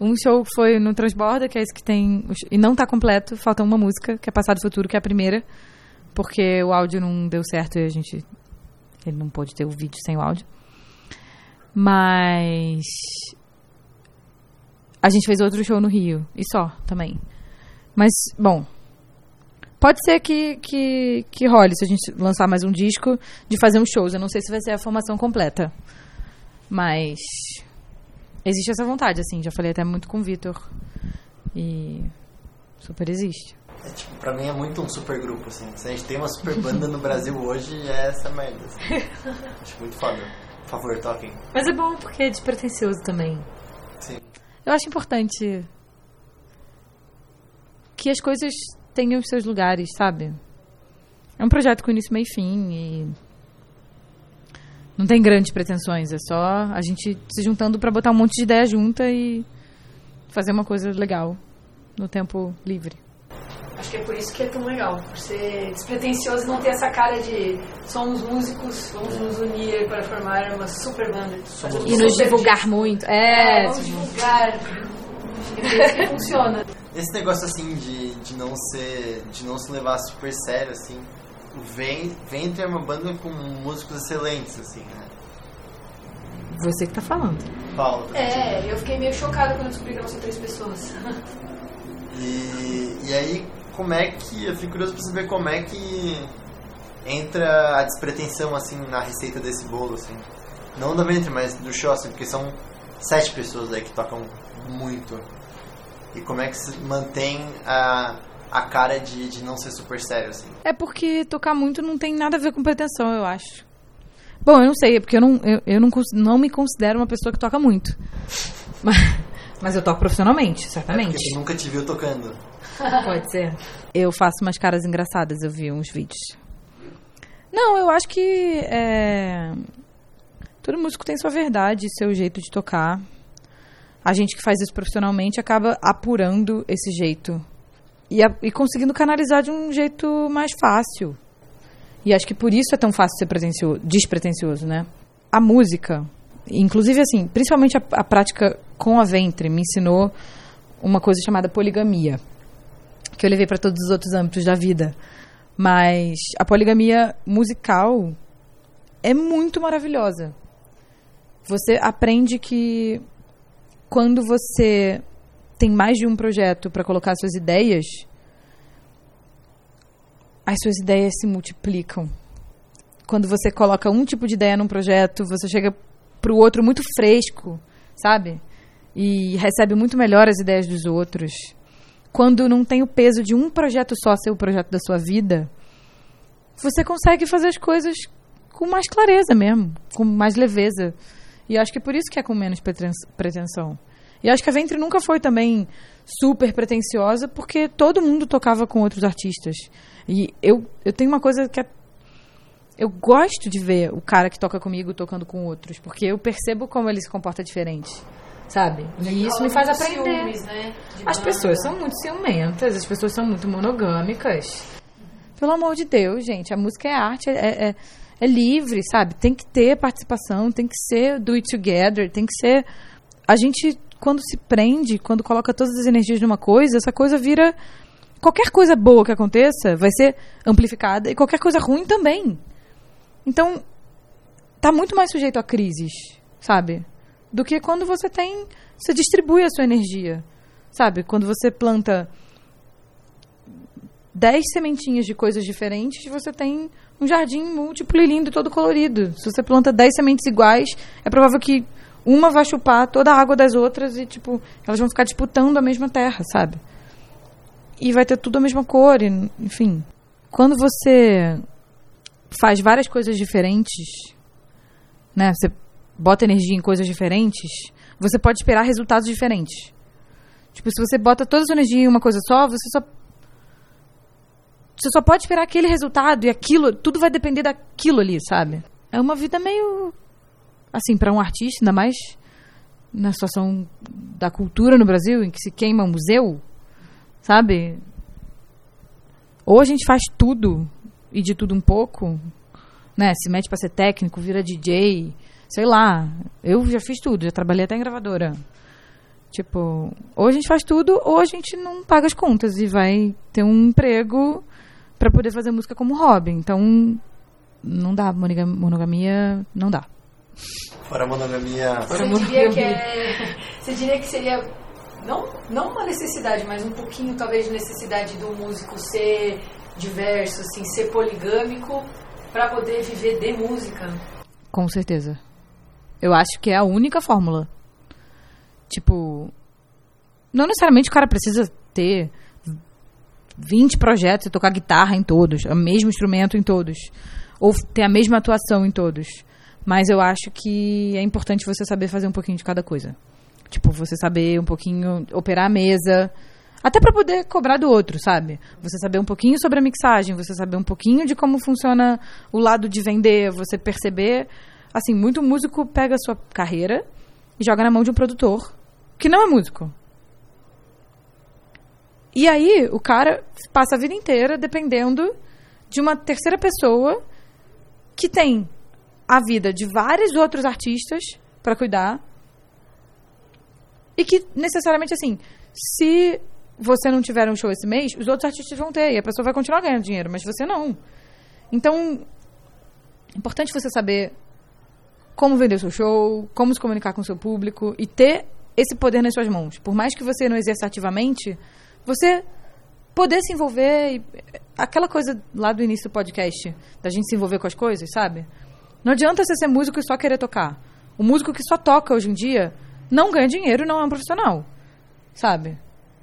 Um show foi no Transborda, que é esse que tem. E não tá completo, falta uma música, que é Passado e Futuro, que é a primeira. Porque o áudio não deu certo e a gente. Ele não pôde ter o vídeo sem o áudio. Mas. A gente fez outro show no Rio. E só, também. Mas, bom. Pode ser que, que, que role se a gente lançar mais um disco de fazer uns shows. Eu não sei se vai ser a formação completa. Mas. Existe essa vontade, assim. Já falei até muito com o Vitor. E. Super existe. É, tipo, pra mim é muito um super grupo, assim. Se a gente tem uma super banda no Brasil hoje, é essa merda. Assim. Acho muito foda. Por favor, toquem. Mas é bom porque é despretensioso também. Sim. Eu acho importante que as coisas tenham os seus lugares, sabe? É um projeto com início, meio e fim e não tem grandes pretensões, é só a gente se juntando para botar um monte de ideia junta e fazer uma coisa legal no tempo livre. Acho que é por isso que é tão legal, por ser despretensioso e não ter essa cara de somos músicos, vamos nos unir para formar uma super banda. E nos divulgar muito. É, É, vamos divulgar. É isso que funciona. Esse negócio assim de, de não ser. de não se levar super sério, assim. O Ven- Ventre é uma banda com músicos excelentes, assim, né? você que tá falando. Paulo. tá É, eu fiquei meio chocada quando eu descobri que eram só três pessoas. E, e aí, como é que. Eu fico curioso pra saber como é que entra a despretensão, assim, na receita desse bolo, assim. Não da Ventre, mas do show, assim, porque são sete pessoas aí que tocam muito. E como é que se mantém a, a cara de, de não ser super sério, assim. É porque tocar muito não tem nada a ver com pretensão, eu acho. Bom, eu não sei, é porque eu não, eu, eu não, não me considero uma pessoa que toca muito. Mas, mas eu toco profissionalmente, É certamente. porque tu nunca te viu tocando. Pode ser. Eu faço umas caras engraçadas, eu vi uns vídeos. Não, eu acho que é, todo músico tem sua verdade, seu jeito de tocar. A gente que faz isso profissionalmente acaba apurando esse jeito e, a- e conseguindo canalizar de um jeito mais fácil. E acho que por isso é tão fácil ser pretencio- despretensioso, né? A música, inclusive assim, principalmente a, a prática com a ventre, me ensinou uma coisa chamada poligamia que eu levei para todos os outros âmbitos da vida. Mas a poligamia musical é muito maravilhosa. Você aprende que quando você tem mais de um projeto para colocar suas ideias, as suas ideias se multiplicam. Quando você coloca um tipo de ideia num projeto, você chega pro outro muito fresco, sabe? E recebe muito melhor as ideias dos outros quando não tem o peso de um projeto só ser o projeto da sua vida, você consegue fazer as coisas com mais clareza mesmo, com mais leveza. E acho que é por isso que é com menos preten- pretensão. E acho que a Ventre nunca foi também super pretensiosa, porque todo mundo tocava com outros artistas. E eu, eu tenho uma coisa que é. Eu gosto de ver o cara que toca comigo tocando com outros, porque eu percebo como ele se comporta diferente. Sabe? E isso me faz muito aprender. ciúmes, né? As pessoas são muito ciumentas, as pessoas são muito monogâmicas. Pelo amor de Deus, gente, a música é arte, é, é, é livre, sabe? Tem que ter participação, tem que ser do it together, tem que ser. A gente, quando se prende, quando coloca todas as energias numa coisa, essa coisa vira. Qualquer coisa boa que aconteça vai ser amplificada e qualquer coisa ruim também. Então, tá muito mais sujeito a crises, sabe? Do que quando você tem. Você distribui a sua energia. Sabe? Quando você planta 10 sementinhas de coisas diferentes, você tem um jardim múltiplo e lindo, todo colorido. Se você planta 10 sementes iguais, é provável que uma vai chupar toda a água das outras e, tipo, elas vão ficar disputando a mesma terra, sabe? E vai ter tudo a mesma cor, e, enfim. Quando você faz várias coisas diferentes, né? Você bota energia em coisas diferentes, você pode esperar resultados diferentes. Tipo, se você bota toda a sua energia em uma coisa só, você só. Você só pode esperar aquele resultado e aquilo, tudo vai depender daquilo ali, sabe? É uma vida meio. Assim, para um artista, ainda mais na situação da cultura no Brasil, em que se queima um museu, sabe? Ou a gente faz tudo e de tudo um pouco, né? Se mete pra ser técnico, vira DJ, sei lá. Eu já fiz tudo, já trabalhei até em gravadora. Tipo, ou a gente faz tudo, ou a gente não paga as contas e vai ter um emprego para poder fazer música como hobby. Então, não dá. Monogamia não dá. Fora a monogamia. Você diria que é. Você diria que seria. Não, não uma necessidade, mas um pouquinho talvez de necessidade do músico ser diverso, assim, ser poligâmico para poder viver de música. Com certeza. Eu acho que é a única fórmula. Tipo, não necessariamente o cara precisa ter 20 projetos e tocar guitarra em todos, o mesmo instrumento em todos, ou ter a mesma atuação em todos. Mas eu acho que é importante você saber fazer um pouquinho de cada coisa. Tipo, você saber um pouquinho operar a mesa, até para poder cobrar do outro, sabe? Você saber um pouquinho sobre a mixagem, você saber um pouquinho de como funciona o lado de vender, você perceber. Assim, muito músico pega a sua carreira e joga na mão de um produtor que não é músico. E aí, o cara passa a vida inteira dependendo de uma terceira pessoa que tem a vida de vários outros artistas para cuidar. E que necessariamente assim, se você não tiver um show esse mês, os outros artistas vão ter e a pessoa vai continuar ganhando dinheiro, mas você não. Então, é importante você saber como vender seu show, como se comunicar com seu público e ter esse poder nas suas mãos. Por mais que você não exerça ativamente, você poder se envolver e aquela coisa lá do início do podcast, da gente se envolver com as coisas, sabe? Não adianta você ser músico e só querer tocar. O músico que só toca hoje em dia não ganha dinheiro, não é um profissional, sabe?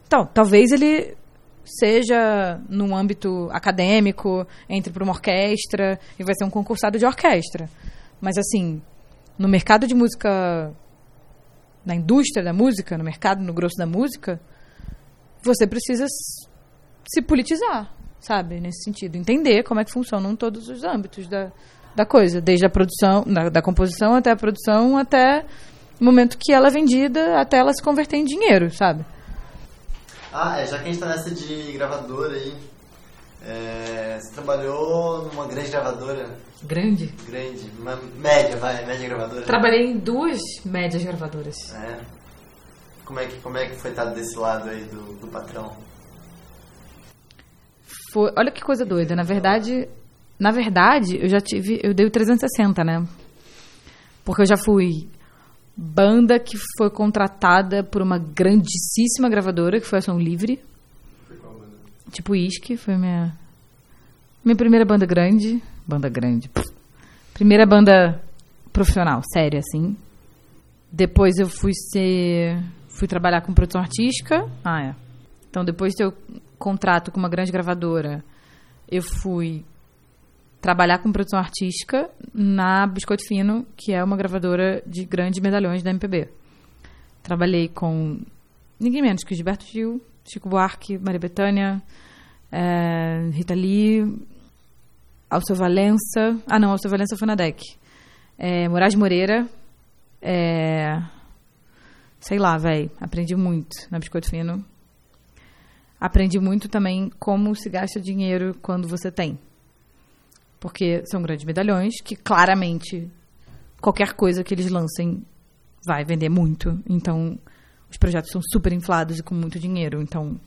Então, talvez ele seja num âmbito acadêmico, entre para uma orquestra e vai ser um concursado de orquestra. Mas assim, no mercado de música, na indústria da música, no mercado, no grosso da música, você precisa se politizar, sabe? Nesse sentido. Entender como é que funcionam todos os âmbitos da, da coisa. Desde a produção, da, da composição até a produção, até o momento que ela é vendida, até ela se converter em dinheiro, sabe? Ah, é, já que a gente tá nessa de gravadora aí, é, você trabalhou numa grande gravadora? Grande? Grande, uma média, vai, média gravadora. Trabalhei em duas médias gravadoras. É. Como é que, como é que foi estar desse lado aí do, do patrão? Foi, olha que coisa doida. Na verdade, na verdade, eu já tive, eu dei o 360, né? Porque eu já fui banda que foi contratada por uma grandíssima gravadora, que foi a Som Livre. Tipo Isque, foi minha minha primeira banda grande, banda grande. Primeira banda profissional, séria assim. Depois eu fui ser fui trabalhar com produção artística. Ah, é. Então depois de ter o contrato com uma grande gravadora, eu fui trabalhar com produção artística na Biscoito Fino, que é uma gravadora de grandes medalhões da MPB. Trabalhei com ninguém menos que Gilberto Gil, Chico Buarque, Maria Bethânia, é, Rita Lee, Alceu Valença. Ah, não, Alceu Valença foi na DEC. É, Moraes Moreira. É, sei lá, velho. Aprendi muito na Biscoito Fino. Aprendi muito também como se gasta dinheiro quando você tem. Porque são grandes medalhões que claramente qualquer coisa que eles lancem vai vender muito. Então, os projetos são super inflados e com muito dinheiro. Então,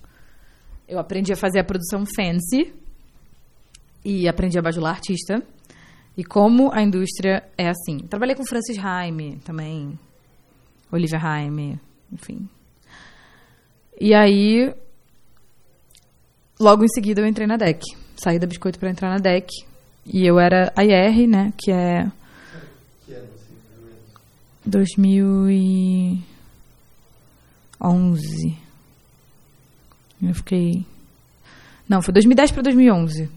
eu aprendi a fazer a produção fancy e aprendi a bajular artista. E como a indústria é assim. Trabalhei com Francis Haime também, Olivia Haime, enfim. E aí, logo em seguida eu entrei na DEC. Saí da Biscoito para entrar na DEC. E eu era a IR, né, que é Que ano, assim, mais ou menos? 2011. Eu fiquei. Não, foi 2010 para 2011.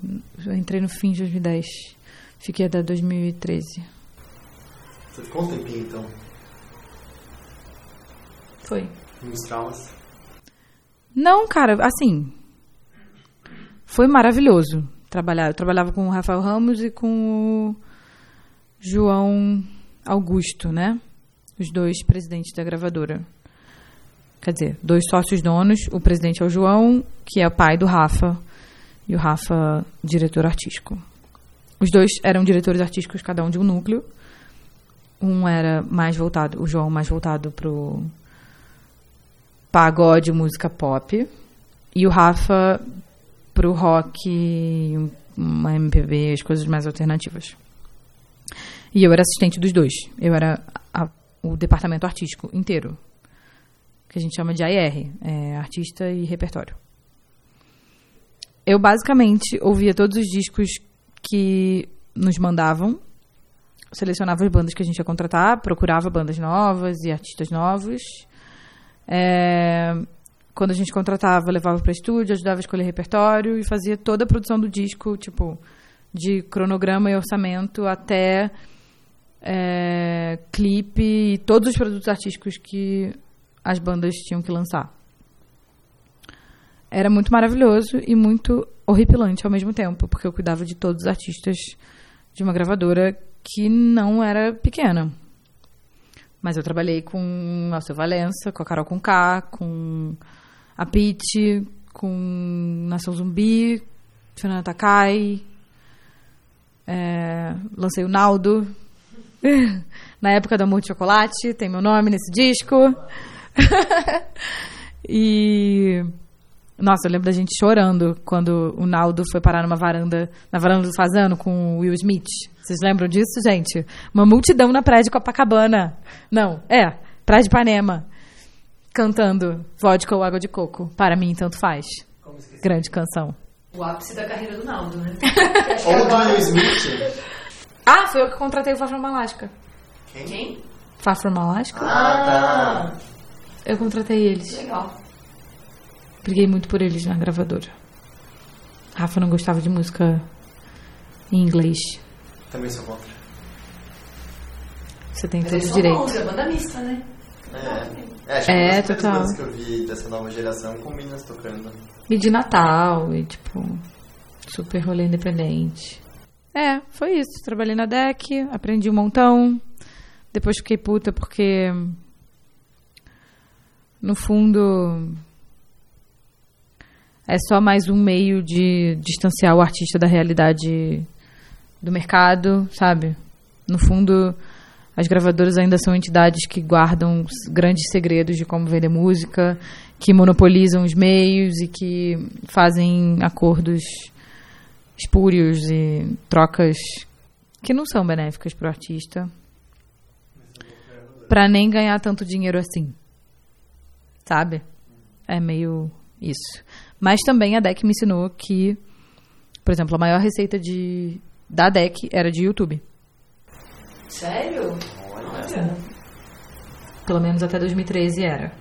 Eu entrei no fim de 2010. Fiquei até 2013. Você ficou um tempinho, então, Foi. nos traumas. Não, cara, assim. Foi maravilhoso trabalhar. Eu trabalhava com o Rafael Ramos e com o João Augusto, né? Os dois presidentes da gravadora. Quer dizer, dois sócios donos. O presidente é o João, que é o pai do Rafa, e o Rafa, diretor artístico. Os dois eram diretores artísticos, cada um de um núcleo. Um era mais voltado, o João mais voltado pro pagode, música pop. E o Rafa pro rock, uma MPB, as coisas mais alternativas. E eu era assistente dos dois. Eu era a- o departamento artístico inteiro. Que a gente chama de AR, é, artista e repertório. Eu basicamente ouvia todos os discos que nos mandavam, selecionava as bandas que a gente ia contratar, procurava bandas novas e artistas novos. É, quando a gente contratava, levava para estúdio, ajudava a escolher repertório e fazia toda a produção do disco, tipo, de cronograma e orçamento até é, clipe e todos os produtos artísticos que as bandas tinham que lançar. Era muito maravilhoso e muito horripilante ao mesmo tempo, porque eu cuidava de todos os artistas de uma gravadora que não era pequena. Mas eu trabalhei com Alceu Valença, com a Carol Conká, com a Pete, com Nação Zumbi, Fernanda Takai, é, lancei o Naldo. Na época do Amor de Chocolate, tem meu nome nesse disco. e. Nossa, eu lembro da gente chorando quando o Naldo foi parar numa varanda, na varanda do Fazano com o Will Smith. Vocês lembram disso, gente? Uma multidão na praia de Copacabana. Não, é, praia de Ipanema. Cantando vodka ou água de coco. Para mim, tanto faz. Grande canção. O ápice da carreira do Naldo, né? Ou do Will Smith. Ah, foi eu que contratei o Far From Alaska. Quem? Quem? Far From Alaska? Ah, tá. Eu contratei eles. Legal. Briguei muito por eles na gravadora. Rafa não gostava de música em inglês. Também sou contra. Você tem Mas todo o direito. bons, é banda mista, né? É, é acho que É, primeiras total. bandas que eu vi dessa nova geração com Minas tocando. E de Natal, e tipo, super rolê independente. É, foi isso. Trabalhei na DEC, aprendi um montão. Depois fiquei puta porque, no fundo, é só mais um meio de distanciar o artista da realidade do mercado, sabe? No fundo, as gravadoras ainda são entidades que guardam grandes segredos de como vender música, que monopolizam os meios e que fazem acordos espúrios e trocas que não são benéficas para o artista, para nem ganhar tanto dinheiro assim, sabe? É meio isso. Mas também a DEC me ensinou que, por exemplo, a maior receita de da DEC era de YouTube. Sério? Olha. Pelo menos até 2013 era.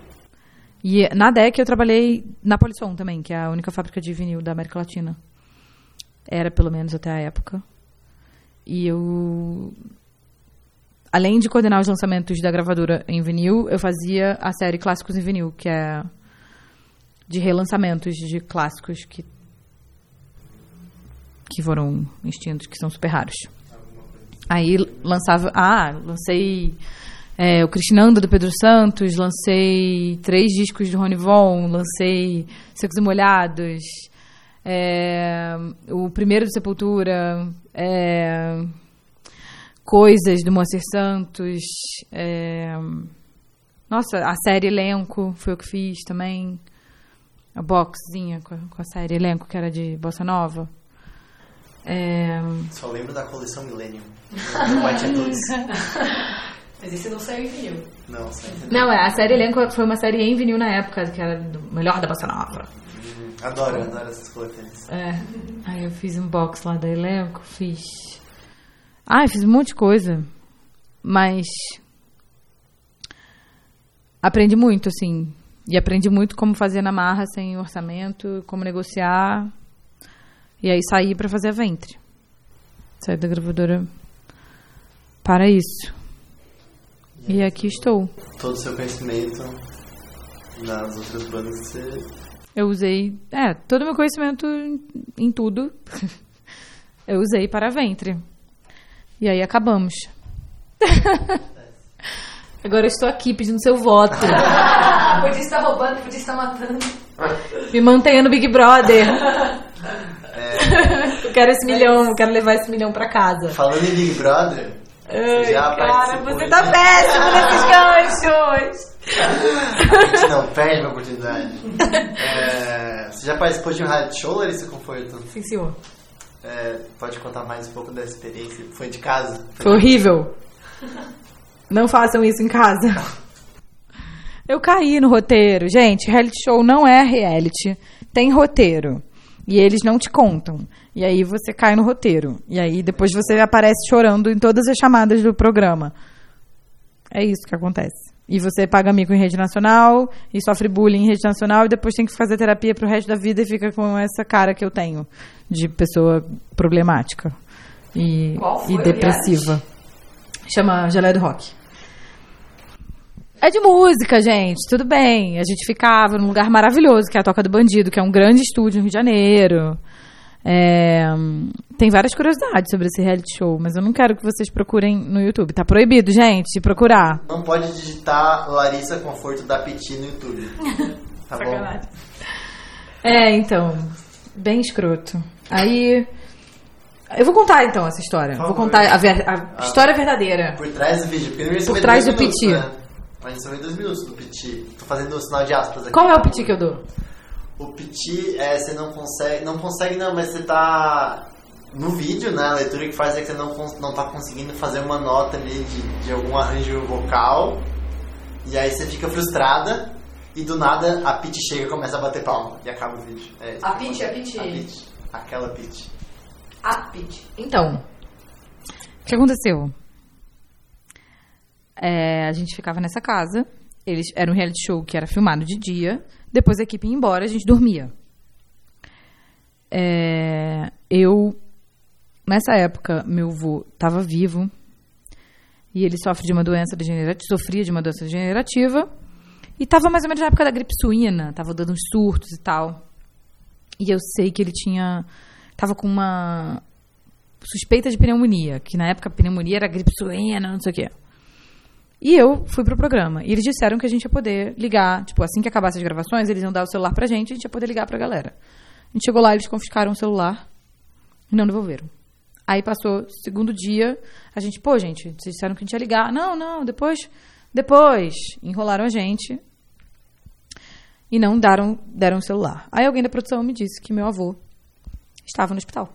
E na DEC eu trabalhei na Polisson também, que é a única fábrica de vinil da América Latina. Era pelo menos até a época. E eu. Além de coordenar os lançamentos da gravadora em vinil, eu fazia a série Clássicos em Vinil, que é de relançamentos de clássicos que, que foram extintos, que são super raros. Aí lançava. Ah, lancei é, o Cristinando do Pedro Santos, lancei três discos de Rony Von, lancei Secos e Molhados, é, o primeiro do Sepultura, é, coisas do Moacir Santos, é, nossa, a série Elenco foi eu que fiz também, a boxzinha com a, com a série Elenco, que era de Bossa Nova. É, Só lembro da coleção Millennium. Mas esse não saiu em vinil. Não, só entendeu. Não, é, a série Elenco foi uma série em vinil na época, que era do melhor da Bossa Nova. Adoro, adoro essas coletâneas. É. Aí eu fiz um box lá da Elenco, fiz. Ah, eu fiz um monte de coisa. Mas. Aprendi muito, assim. E aprendi muito como fazer na marra sem orçamento, como negociar. E aí saí pra fazer a ventre. Saí da gravadora para isso. E aqui estou. Todo o seu conhecimento nas outras bandas que você. Eu usei, é, todo o meu conhecimento em, em tudo, eu usei para ventre. E aí acabamos. Agora eu estou aqui pedindo seu voto. podia estar roubando, podia estar matando. Me mantenha no Big Brother. Eu quero esse milhão, eu quero levar esse milhão pra casa. Falando em Big Brother, você já Ai, cara, você tá péssimo nesses ganchos. A gente não perde uma oportunidade. É, você já participou de um reality show, Larissa Conforto? Sim, senhor. É, pode contar mais um pouco da experiência? Foi de casa? Foi horrível. Não façam isso em casa. Eu caí no roteiro. Gente, reality show não é reality. Tem roteiro. E eles não te contam. E aí você cai no roteiro. E aí depois você aparece chorando em todas as chamadas do programa. É isso que acontece. E você paga mico em rede nacional e sofre bullying em rede nacional e depois tem que fazer terapia pro resto da vida e fica com essa cara que eu tenho de pessoa problemática e, Qual foi e o depressiva. Chama Geleia do Rock. É de música, gente, tudo bem. A gente ficava num lugar maravilhoso, que é a Toca do Bandido, que é um grande estúdio no Rio de Janeiro. É, tem várias curiosidades sobre esse reality show, mas eu não quero que vocês procurem no YouTube. Tá proibido, gente, de procurar. Não pode digitar Larissa Conforto da Piti no YouTube. Tá bom? É, então, bem escroto. Aí. Eu vou contar então essa história. Por Vou favor. contar a, ver- a história verdadeira. Por trás do vídeo. Porque Por trás do minutos, Piti. Né? A gente só vê dois minutos do Piti. Tô fazendo o sinal de aspas aqui. Qual é o piti que eu dou? O Piti, é, você não consegue. Não consegue, não, mas você tá. No vídeo, né? A leitura que faz é que você não, não tá conseguindo fazer uma nota ali de, de algum arranjo vocal. E aí você fica frustrada. E do nada a Piti chega e começa a bater palma. E acaba o vídeo. É isso A Piti, a acontece. Piti. A Piti. Aquela Piti. A Pete. Então, o que aconteceu? É, a gente ficava nessa casa. Eles era um reality show que era filmado de dia. Depois a equipe ia embora, a gente dormia. É, eu nessa época meu avô estava vivo e ele sofre de uma doença degenerativa, sofria de uma doença degenerativa e estava mais ou menos na época da gripe suína, estava dando uns surtos e tal. E eu sei que ele tinha tava com uma suspeita de pneumonia, que na época a pneumonia era gripe suína, não sei o quê. E eu fui pro programa. E eles disseram que a gente ia poder ligar, tipo, assim que acabasse as gravações, eles iam dar o celular pra gente, a gente ia poder ligar pra galera. A gente chegou lá, eles confiscaram o celular e não devolveram. Aí passou segundo dia, a gente, pô, gente, vocês disseram que a gente ia ligar. Não, não, depois, depois. Enrolaram a gente e não deram, deram o celular. Aí alguém da produção me disse que meu avô estava no hospital.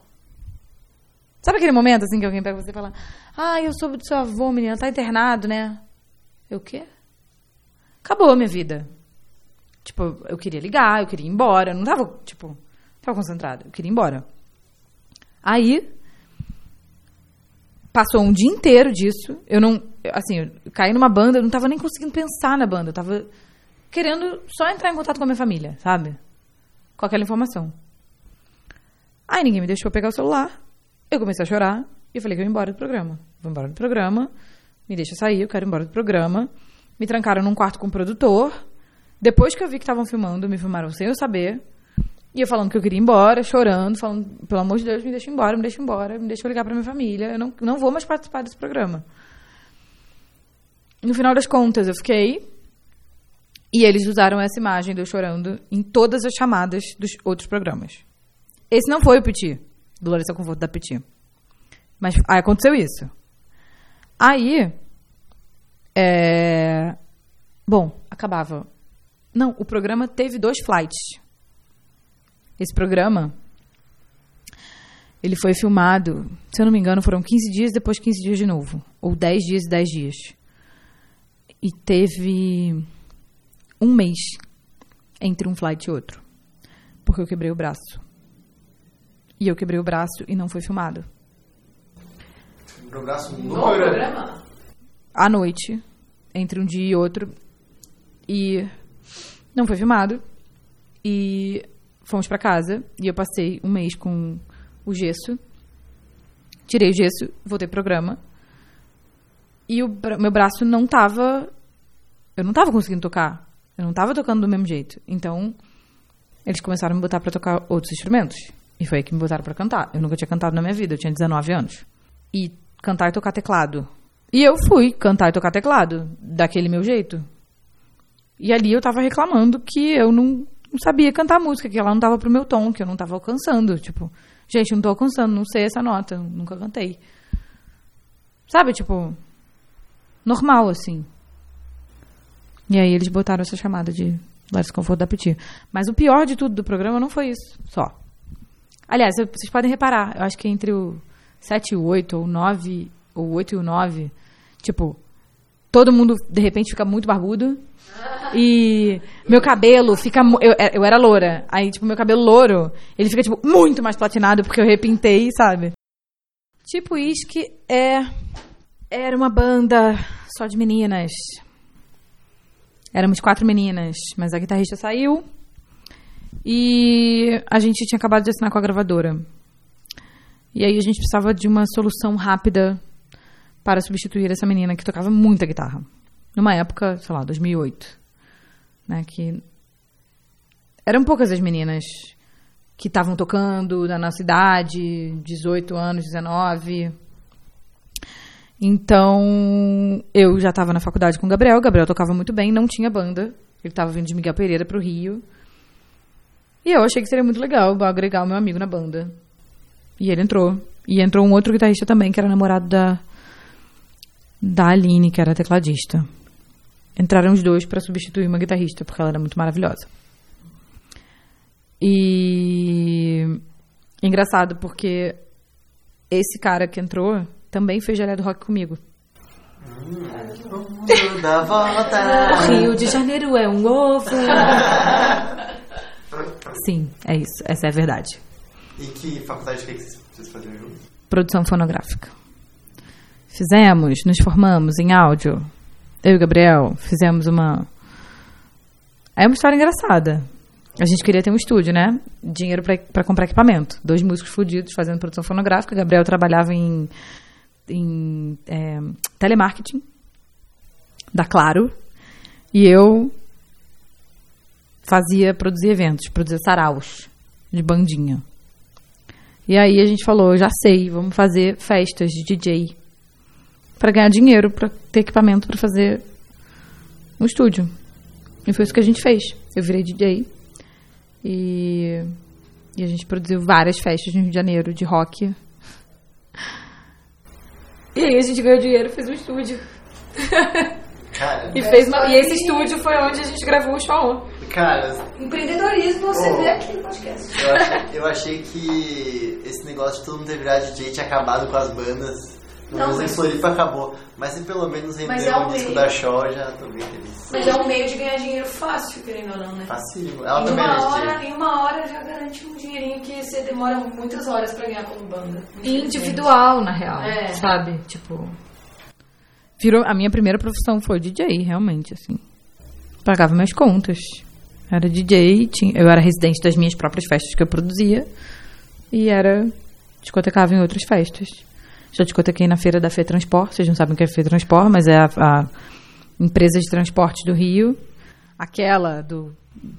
Sabe aquele momento assim que alguém pega você e fala: Ah, eu soube do seu avô, menina, tá internado, né? Eu o quê? Acabou a minha vida. Tipo, eu queria ligar, eu queria ir embora. Não tava, tipo, tava concentrada. Eu queria ir embora. Aí, passou um dia inteiro disso. Eu não, assim, eu caí numa banda, eu não tava nem conseguindo pensar na banda. Eu tava querendo só entrar em contato com a minha família, sabe? Com aquela informação. Aí ninguém me deixou pegar o celular. Eu comecei a chorar e eu falei que eu ia embora do programa. Vou embora do programa, me deixa sair, eu quero ir embora do programa. Me trancaram num quarto com o produtor. Depois que eu vi que estavam filmando, me filmaram sem eu saber. E eu falando que eu queria ir embora, chorando, falando, pelo amor de Deus, me deixa embora, me deixa embora, me deixa ligar pra minha família. Eu não, não vou mais participar desse programa. No final das contas, eu fiquei. E eles usaram essa imagem de eu chorando em todas as chamadas dos outros programas. Esse não foi o Petit, do Larissa Conforto da Petit. Mas aí aconteceu isso. Aí. É... Bom, acabava. Não, o programa teve dois flights. Esse programa. Ele foi filmado, se eu não me engano, foram 15 dias, depois 15 dias de novo. Ou 10 dias e 10 dias. E teve um mês entre um flight e outro. Porque eu quebrei o braço. E eu quebrei o braço e não foi filmado. Pro braço no, No programa. programa? À noite, entre um dia e outro. E não foi filmado. E fomos pra casa. E eu passei um mês com o gesso. Tirei o gesso, voltei pro programa. E o bra- meu braço não tava. Eu não tava conseguindo tocar. Eu não tava tocando do mesmo jeito. Então, eles começaram a me botar pra tocar outros instrumentos. E foi aí que me botaram pra cantar. Eu nunca tinha cantado na minha vida, eu tinha 19 anos. E cantar e tocar teclado. E eu fui cantar e tocar teclado, daquele meu jeito. E ali eu tava reclamando que eu não, não sabia cantar música, que ela não tava pro meu tom, que eu não tava alcançando. Tipo, gente, não tô alcançando, não sei essa nota, nunca cantei. Sabe, tipo, normal, assim. E aí eles botaram essa chamada de Larissa Conforto da Petit. Mas o pior de tudo do programa não foi isso, só. Aliás, vocês podem reparar, eu acho que entre o 7 e o 8, ou 9, ou 8 e o 9, tipo, todo mundo de repente fica muito barbudo. E meu cabelo fica. Eu, eu era loura. Aí, tipo, meu cabelo louro, ele fica, tipo, muito mais platinado porque eu repintei, sabe? Tipo, Isque é. Era uma banda só de meninas. Éramos quatro meninas, mas a guitarrista saiu. E a gente tinha acabado de assinar com a gravadora. E aí a gente precisava de uma solução rápida para substituir essa menina que tocava muita guitarra. Numa época, sei lá, 2008. Né, que eram poucas as meninas que estavam tocando na nossa idade, 18 anos, 19. Então, eu já estava na faculdade com o Gabriel. O Gabriel tocava muito bem, não tinha banda. Ele estava vindo de Miguel Pereira para o Rio. E eu achei que seria muito legal agregar o meu amigo na banda. E ele entrou. E entrou um outro guitarrista também, que era namorado da, da Aline, que era tecladista. Entraram os dois para substituir uma guitarrista, porque ela era muito maravilhosa. E engraçado, porque esse cara que entrou também fez Gelé do Rock comigo. Mundo dá volta. Rio de Janeiro é um ovo. Sim, é isso. Essa é a verdade. E que faculdade que, é vocês faziam juntos? Produção fonográfica. Fizemos, nos formamos em áudio. Eu e o Gabriel fizemos uma. É uma história engraçada. A gente queria ter um estúdio, né? Dinheiro pra- pra comprar equipamento. Dois músicos fudidos fazendo produção fonográfica. Gabriel trabalhava em, em é, telemarketing da Claro. E eu fazia, produzia eventos, produzia saraus de bandinha. E aí a gente falou, já sei, vamos fazer festas de DJ para ganhar dinheiro, para ter equipamento para fazer um estúdio. E foi isso que a gente fez. Eu virei DJ e, e a gente produziu várias festas no Rio de Janeiro de rock. E aí a gente ganhou dinheiro e fez um estúdio. Cara, E, fez uma- e esse estúdio foi onde a gente gravou o show. Cara, Empreendedorismo você Oh. vê aqui no podcast. eu achei, eu achei que esse negócio de todo mundo ter virado DJ tinha acabado com as bandas. Pelo Não, menos em mas- Floripa acabou. Mas se pelo menos Mas rendeu é o um disco meio. da Shaw, já tô bem feliz. Mas é um meio de ganhar dinheiro fácil, querendo ou não, né? Facílimo. Ela em, também era uma hora, em uma hora já garante um dinheirinho que você demora muitas horas pra ganhar como banda. Individual, na real. É. Sabe? Tipo. Virou, a minha primeira profissão foi DJ, realmente, assim. Pagava minhas contas. Era DJ, tinha, eu era residente das minhas próprias festas que eu produzia. E era. discotecava em outras festas. Já discotequei na feira da Fê Transport, vocês não sabem o que é Fê Transport, mas é a, a empresa de transporte do Rio. Aquela do.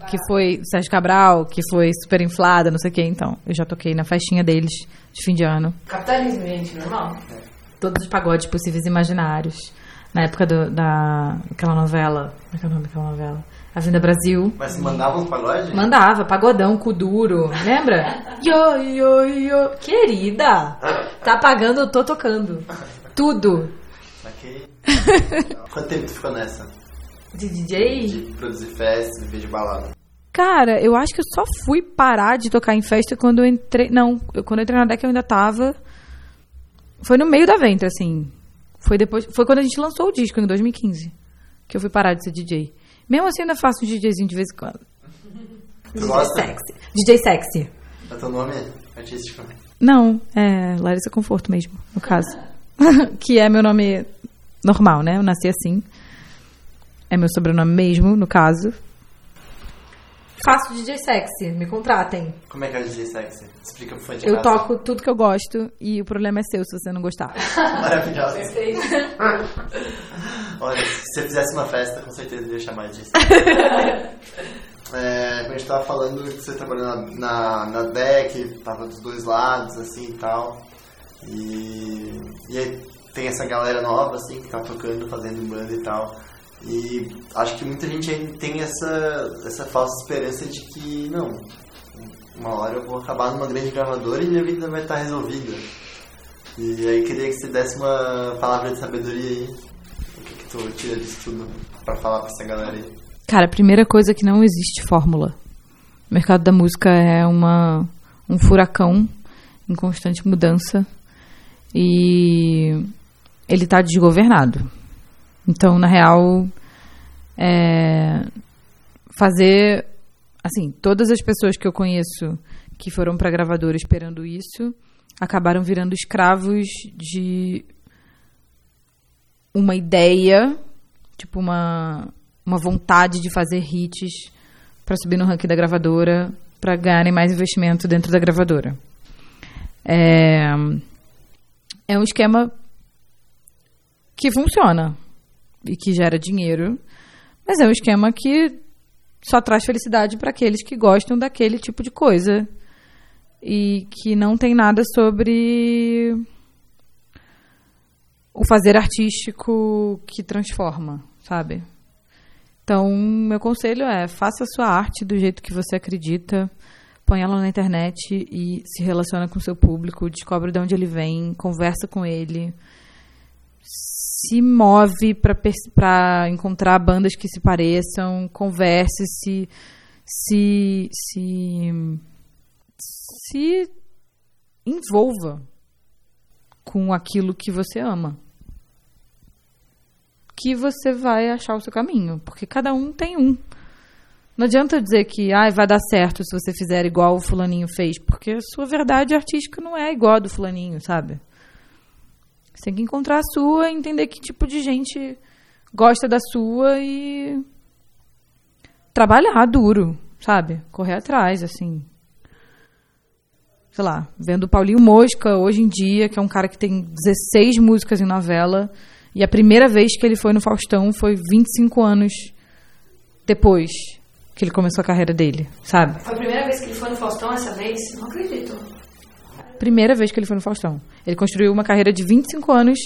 Que foi Sérgio Cabral, que foi super inflada, não sei o que. Então, eu já toquei na festinha deles de fim de ano Capitalismo, gente, normal. todos os pagodes possíveis e imaginários. Na época do, da aquela novela. Como é que é o nome daquela novela? A Vinda Brasil. Mas se mandava uns pagodes? Mandava, pagodão, cu duro, lembra? Yo, yo, yo. Querida! Tá pagando, eu tô tocando. Tudo. Ok. Quanto tempo tu ficou nessa? De DJ? De produzir festas, viver de balada? Cara, eu acho que eu só fui parar de tocar em festa quando eu entrei. Não, eu- quando eu entrei na DEC eu ainda tava. Foi no meio da ventre, assim. Foi depois. Foi quando a gente lançou o disco, em 2015. Que eu fui parar de ser DJ. Mesmo assim, ainda faço um DJzinho de vez em quando. Tu DJ gosta? sexy. DJ sexy. É teu nome artístico? Não, é Larissa Conforto mesmo, no caso. que é meu nome normal, né? Eu nasci assim. É meu sobrenome mesmo, no caso. Faço DJ sexy, me contratem. Como é que é o DJ sexy? Explica pro fã de Eu casa. toco tudo que eu gosto e o problema é seu se você não gostar. Maravilhosa. Perfeito. Olha, se você fizesse uma festa, com certeza eu ia chamar disso. é, a gente tava falando que você trabalhou na, na, na deck, tava dos dois lados, assim e tal. E, e aí tem essa galera nova, assim, que tá tocando, fazendo banda e tal. E acho que muita gente ainda tem essa, essa falsa esperança de que, não, uma hora eu vou acabar numa grande gravadora e minha vida vai estar resolvida. E aí queria que você desse uma palavra de sabedoria aí. O que, que tu tira disso tudo pra falar pra essa galera aí? Cara, a primeira coisa é que não existe fórmula. O mercado da música é uma, um furacão em constante mudança e ele está desgovernado. Então, na real, é, fazer assim, todas as pessoas que eu conheço que foram para gravadora esperando isso acabaram virando escravos de uma ideia, tipo uma uma vontade de fazer hits para subir no ranking da gravadora, para ganharem mais investimento dentro da gravadora. É, é um esquema que funciona e que gera dinheiro, mas é um esquema que só traz felicidade para aqueles que gostam daquele tipo de coisa e que não tem nada sobre o fazer artístico que transforma, sabe? Então, meu conselho é: faça a sua arte do jeito que você acredita, põe ela na internet e se relaciona com o seu público, descobre de onde ele vem, conversa com ele, se move para encontrar bandas que se pareçam, converse, se se se se envolva com aquilo que você ama que você vai achar o seu caminho, porque cada um tem um. Não adianta dizer que ah, vai dar certo se você fizer igual o fulaninho fez, porque a sua verdade artística não é igual a do fulaninho, sabe? Você tem que encontrar a sua, entender que tipo de gente gosta da sua e trabalhar duro, sabe? Correr atrás, assim. Sei lá, vendo o Paulinho Mosca hoje em dia, que é um cara que tem 16 músicas em novela, e a primeira vez que ele foi no Faustão foi 25 anos depois que ele começou a carreira dele, sabe? Foi a primeira vez que ele foi no Faustão essa vez? Não acredito. Primeira vez que ele foi no Faustão. Ele construiu uma carreira de 25 anos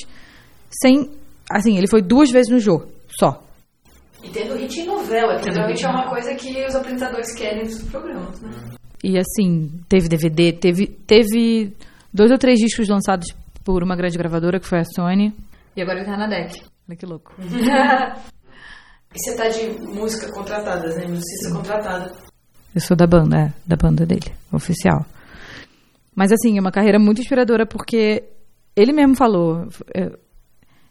sem. Assim, ele foi duas vezes no Jô, só. E tendo hit em novela, que geralmente é uma coisa que os apresentadores querem dos programas, né? E assim, teve DVD, teve, teve dois ou três discos lançados por uma grande gravadora, que foi a Sony. E agora ele tá na deck. Olha que louco. E você tá de música contratada, né? Musicista contratada. Eu sou da banda, é, da banda dele, oficial. Mas assim, é uma carreira muito inspiradora porque ele mesmo falou. é,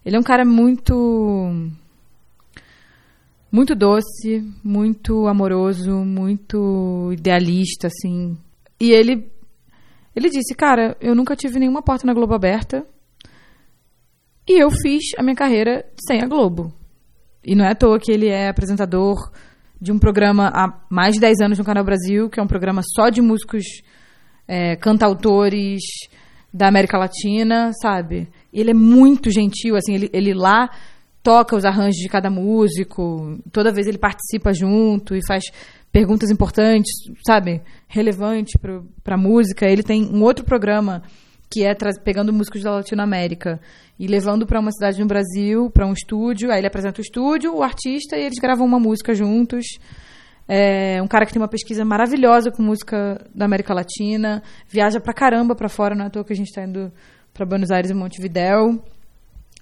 Ele é um cara muito. Muito doce, muito amoroso, muito idealista, assim. E ele. Ele disse, cara, eu nunca tive nenhuma porta na Globo aberta. E eu fiz a minha carreira sem a Globo. E não é à toa que ele é apresentador de um programa há mais de 10 anos no Canal Brasil, que é um programa só de músicos é, cantautores da América Latina, sabe? Ele é muito gentil, assim, ele, ele lá toca os arranjos de cada músico, toda vez ele participa junto e faz perguntas importantes, sabe? Relevantes para a música. Ele tem um outro programa que é pegando músicos da Latinoamérica e levando para uma cidade no Brasil, para um estúdio. Aí ele apresenta o estúdio, o artista, e eles gravam uma música juntos. É um cara que tem uma pesquisa maravilhosa com música da América Latina, viaja pra caramba pra fora, não é à toa que a gente tá indo pra Buenos Aires e Montevidéu.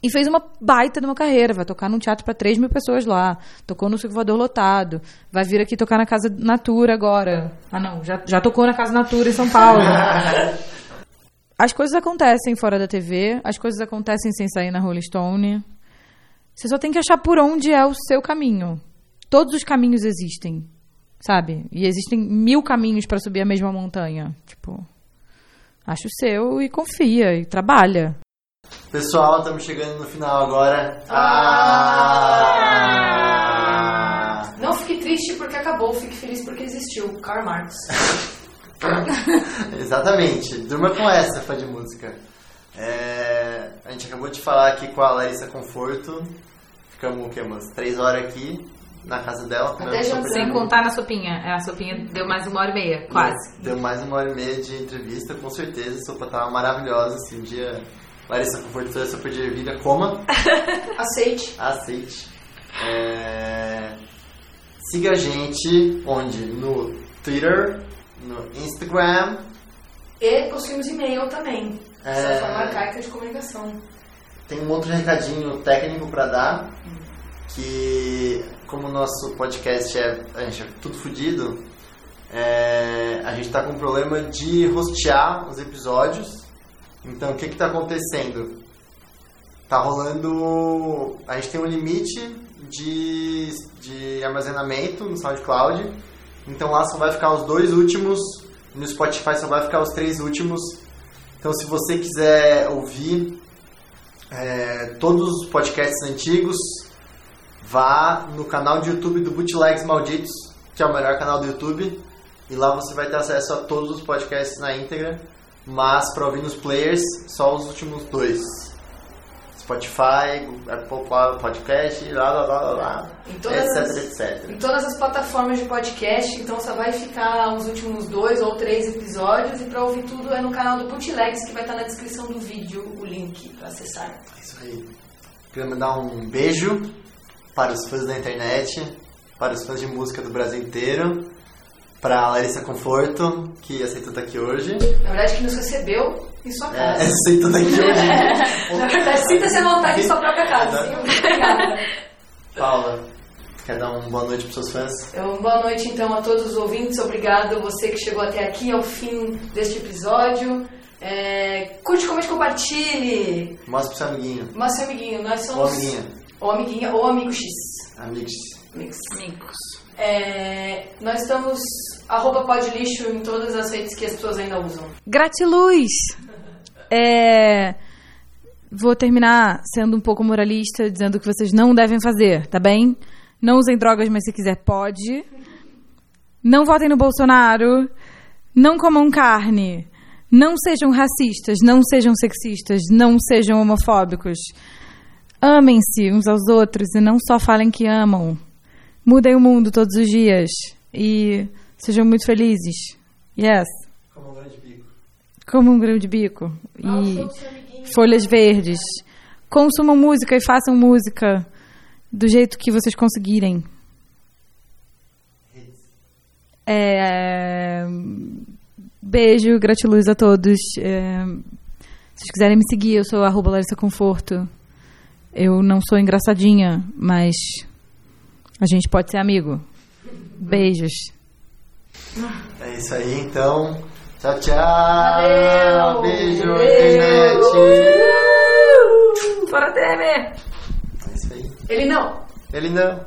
E fez uma baita de uma carreira, vai tocar num teatro para 3 mil pessoas lá, tocou no Circo Voador lotado, vai vir aqui tocar na Casa Natura agora. Ah não, já, já tocou na Casa Natura em São Paulo. As coisas acontecem fora da TV, as coisas acontecem sem sair na Rolling Stone. Você só tem que achar por onde é o seu caminho. Todos os caminhos existem, sabe? E existem mil caminhos para subir a mesma montanha. Tipo, acha o seu e confia e trabalha. Pessoal, estamos chegando no final agora. Ah! Não fique triste porque acabou, fique feliz porque existiu. Karl Marx. Exatamente. Durma com essa, fã de música. É, a gente acabou de falar aqui com a Larissa Conforto. Ficamos o quê? Umas três horas aqui na casa dela. Até de Sem contar na sopinha. A sopinha deu mais uma hora e meia, Deu mais uma hora e meia de entrevista, com certeza. A sopa tava maravilhosa. Se um dia Larissa Conforto fizer sopa de ervilha, coma. Aceite. aceite. É, Siga a gente onde? No Twitter, no Instagram. E possuímos e-mail também. É. Essa forma arcaica de comunicação. Tem um outro recadinho técnico para dar. Que como o nosso podcast é, a gente é tudo fodido, é, a gente está com um problema de rostear os episódios. Então o que está acontecendo? Tá rolando. A gente tem um limite de, de armazenamento no SoundCloud. Então lá só vai ficar os dois últimos. No Spotify só vai ficar os três últimos. Então se você quiser ouvir é, todos os podcasts antigos, vá no canal de YouTube do Bootlegs Malditos, que é o melhor canal do YouTube. E lá você vai ter acesso a todos os podcasts na íntegra. Mas para ouvir nos players, só os últimos dois. Spotify, Apple Podcast, lá, lá, lá, lá, etc, as, etc. Em todas as plataformas de podcast, então só vai ficar os últimos dois ou três episódios e para ouvir tudo é no canal do Bootlegs, que vai estar na descrição do vídeo o link para acessar. É isso aí. Queria mandar um beijo para os fãs da internet, para os fãs de música do Brasil inteiro, para a Larissa Conforto, que aceitou estar aqui hoje. Na verdade, que nos recebeu em sua É, casa. aceitou estar aqui hoje. Na verdade, sinta-se à vontade em sua própria casa. Sim, obrigada. Paula, quer dar uma boa noite para os seus fãs? Então, boa noite então a todos os ouvintes. Obrigado você que chegou até aqui ao fim deste episódio. É, curte, comente, compartilhe. Mostra pro seu amiguinho. Mas seu amiguinho, nós somos amiguinha. Ou amiguinha ou amigo X. Amigos. Amigos. Amigos. É, nós estamos arroba podlixo em todas as redes que as pessoas ainda usam. Gratiluz! É, Vou terminar sendo um pouco moralista, dizendo que vocês não devem fazer, tá bem? Não usem drogas, mas se quiser, pode. Não votem no Bolsonaro. Não comam carne. Não sejam racistas. Não sejam sexistas. Não sejam homofóbicos. Amem-se uns aos outros e não só falem que amam. Mudem o mundo todos os dias. E sejam muito felizes. Yes. Como um grande bico. Como um grão de bico. E folhas verdes. Consumam música e façam música do jeito que vocês conseguirem. É, Beijo, gratiluz a todos. É, Se vocês quiserem me seguir, eu sou arroba Larissa Conforto. Eu não sou engraçadinha, mas a gente pode ser amigo. Beijos. É isso aí, então. Tchau, tchau. Valeu. Beijo, Valeu. internet. Fora Temer! É isso aí. Ele não. Ele não.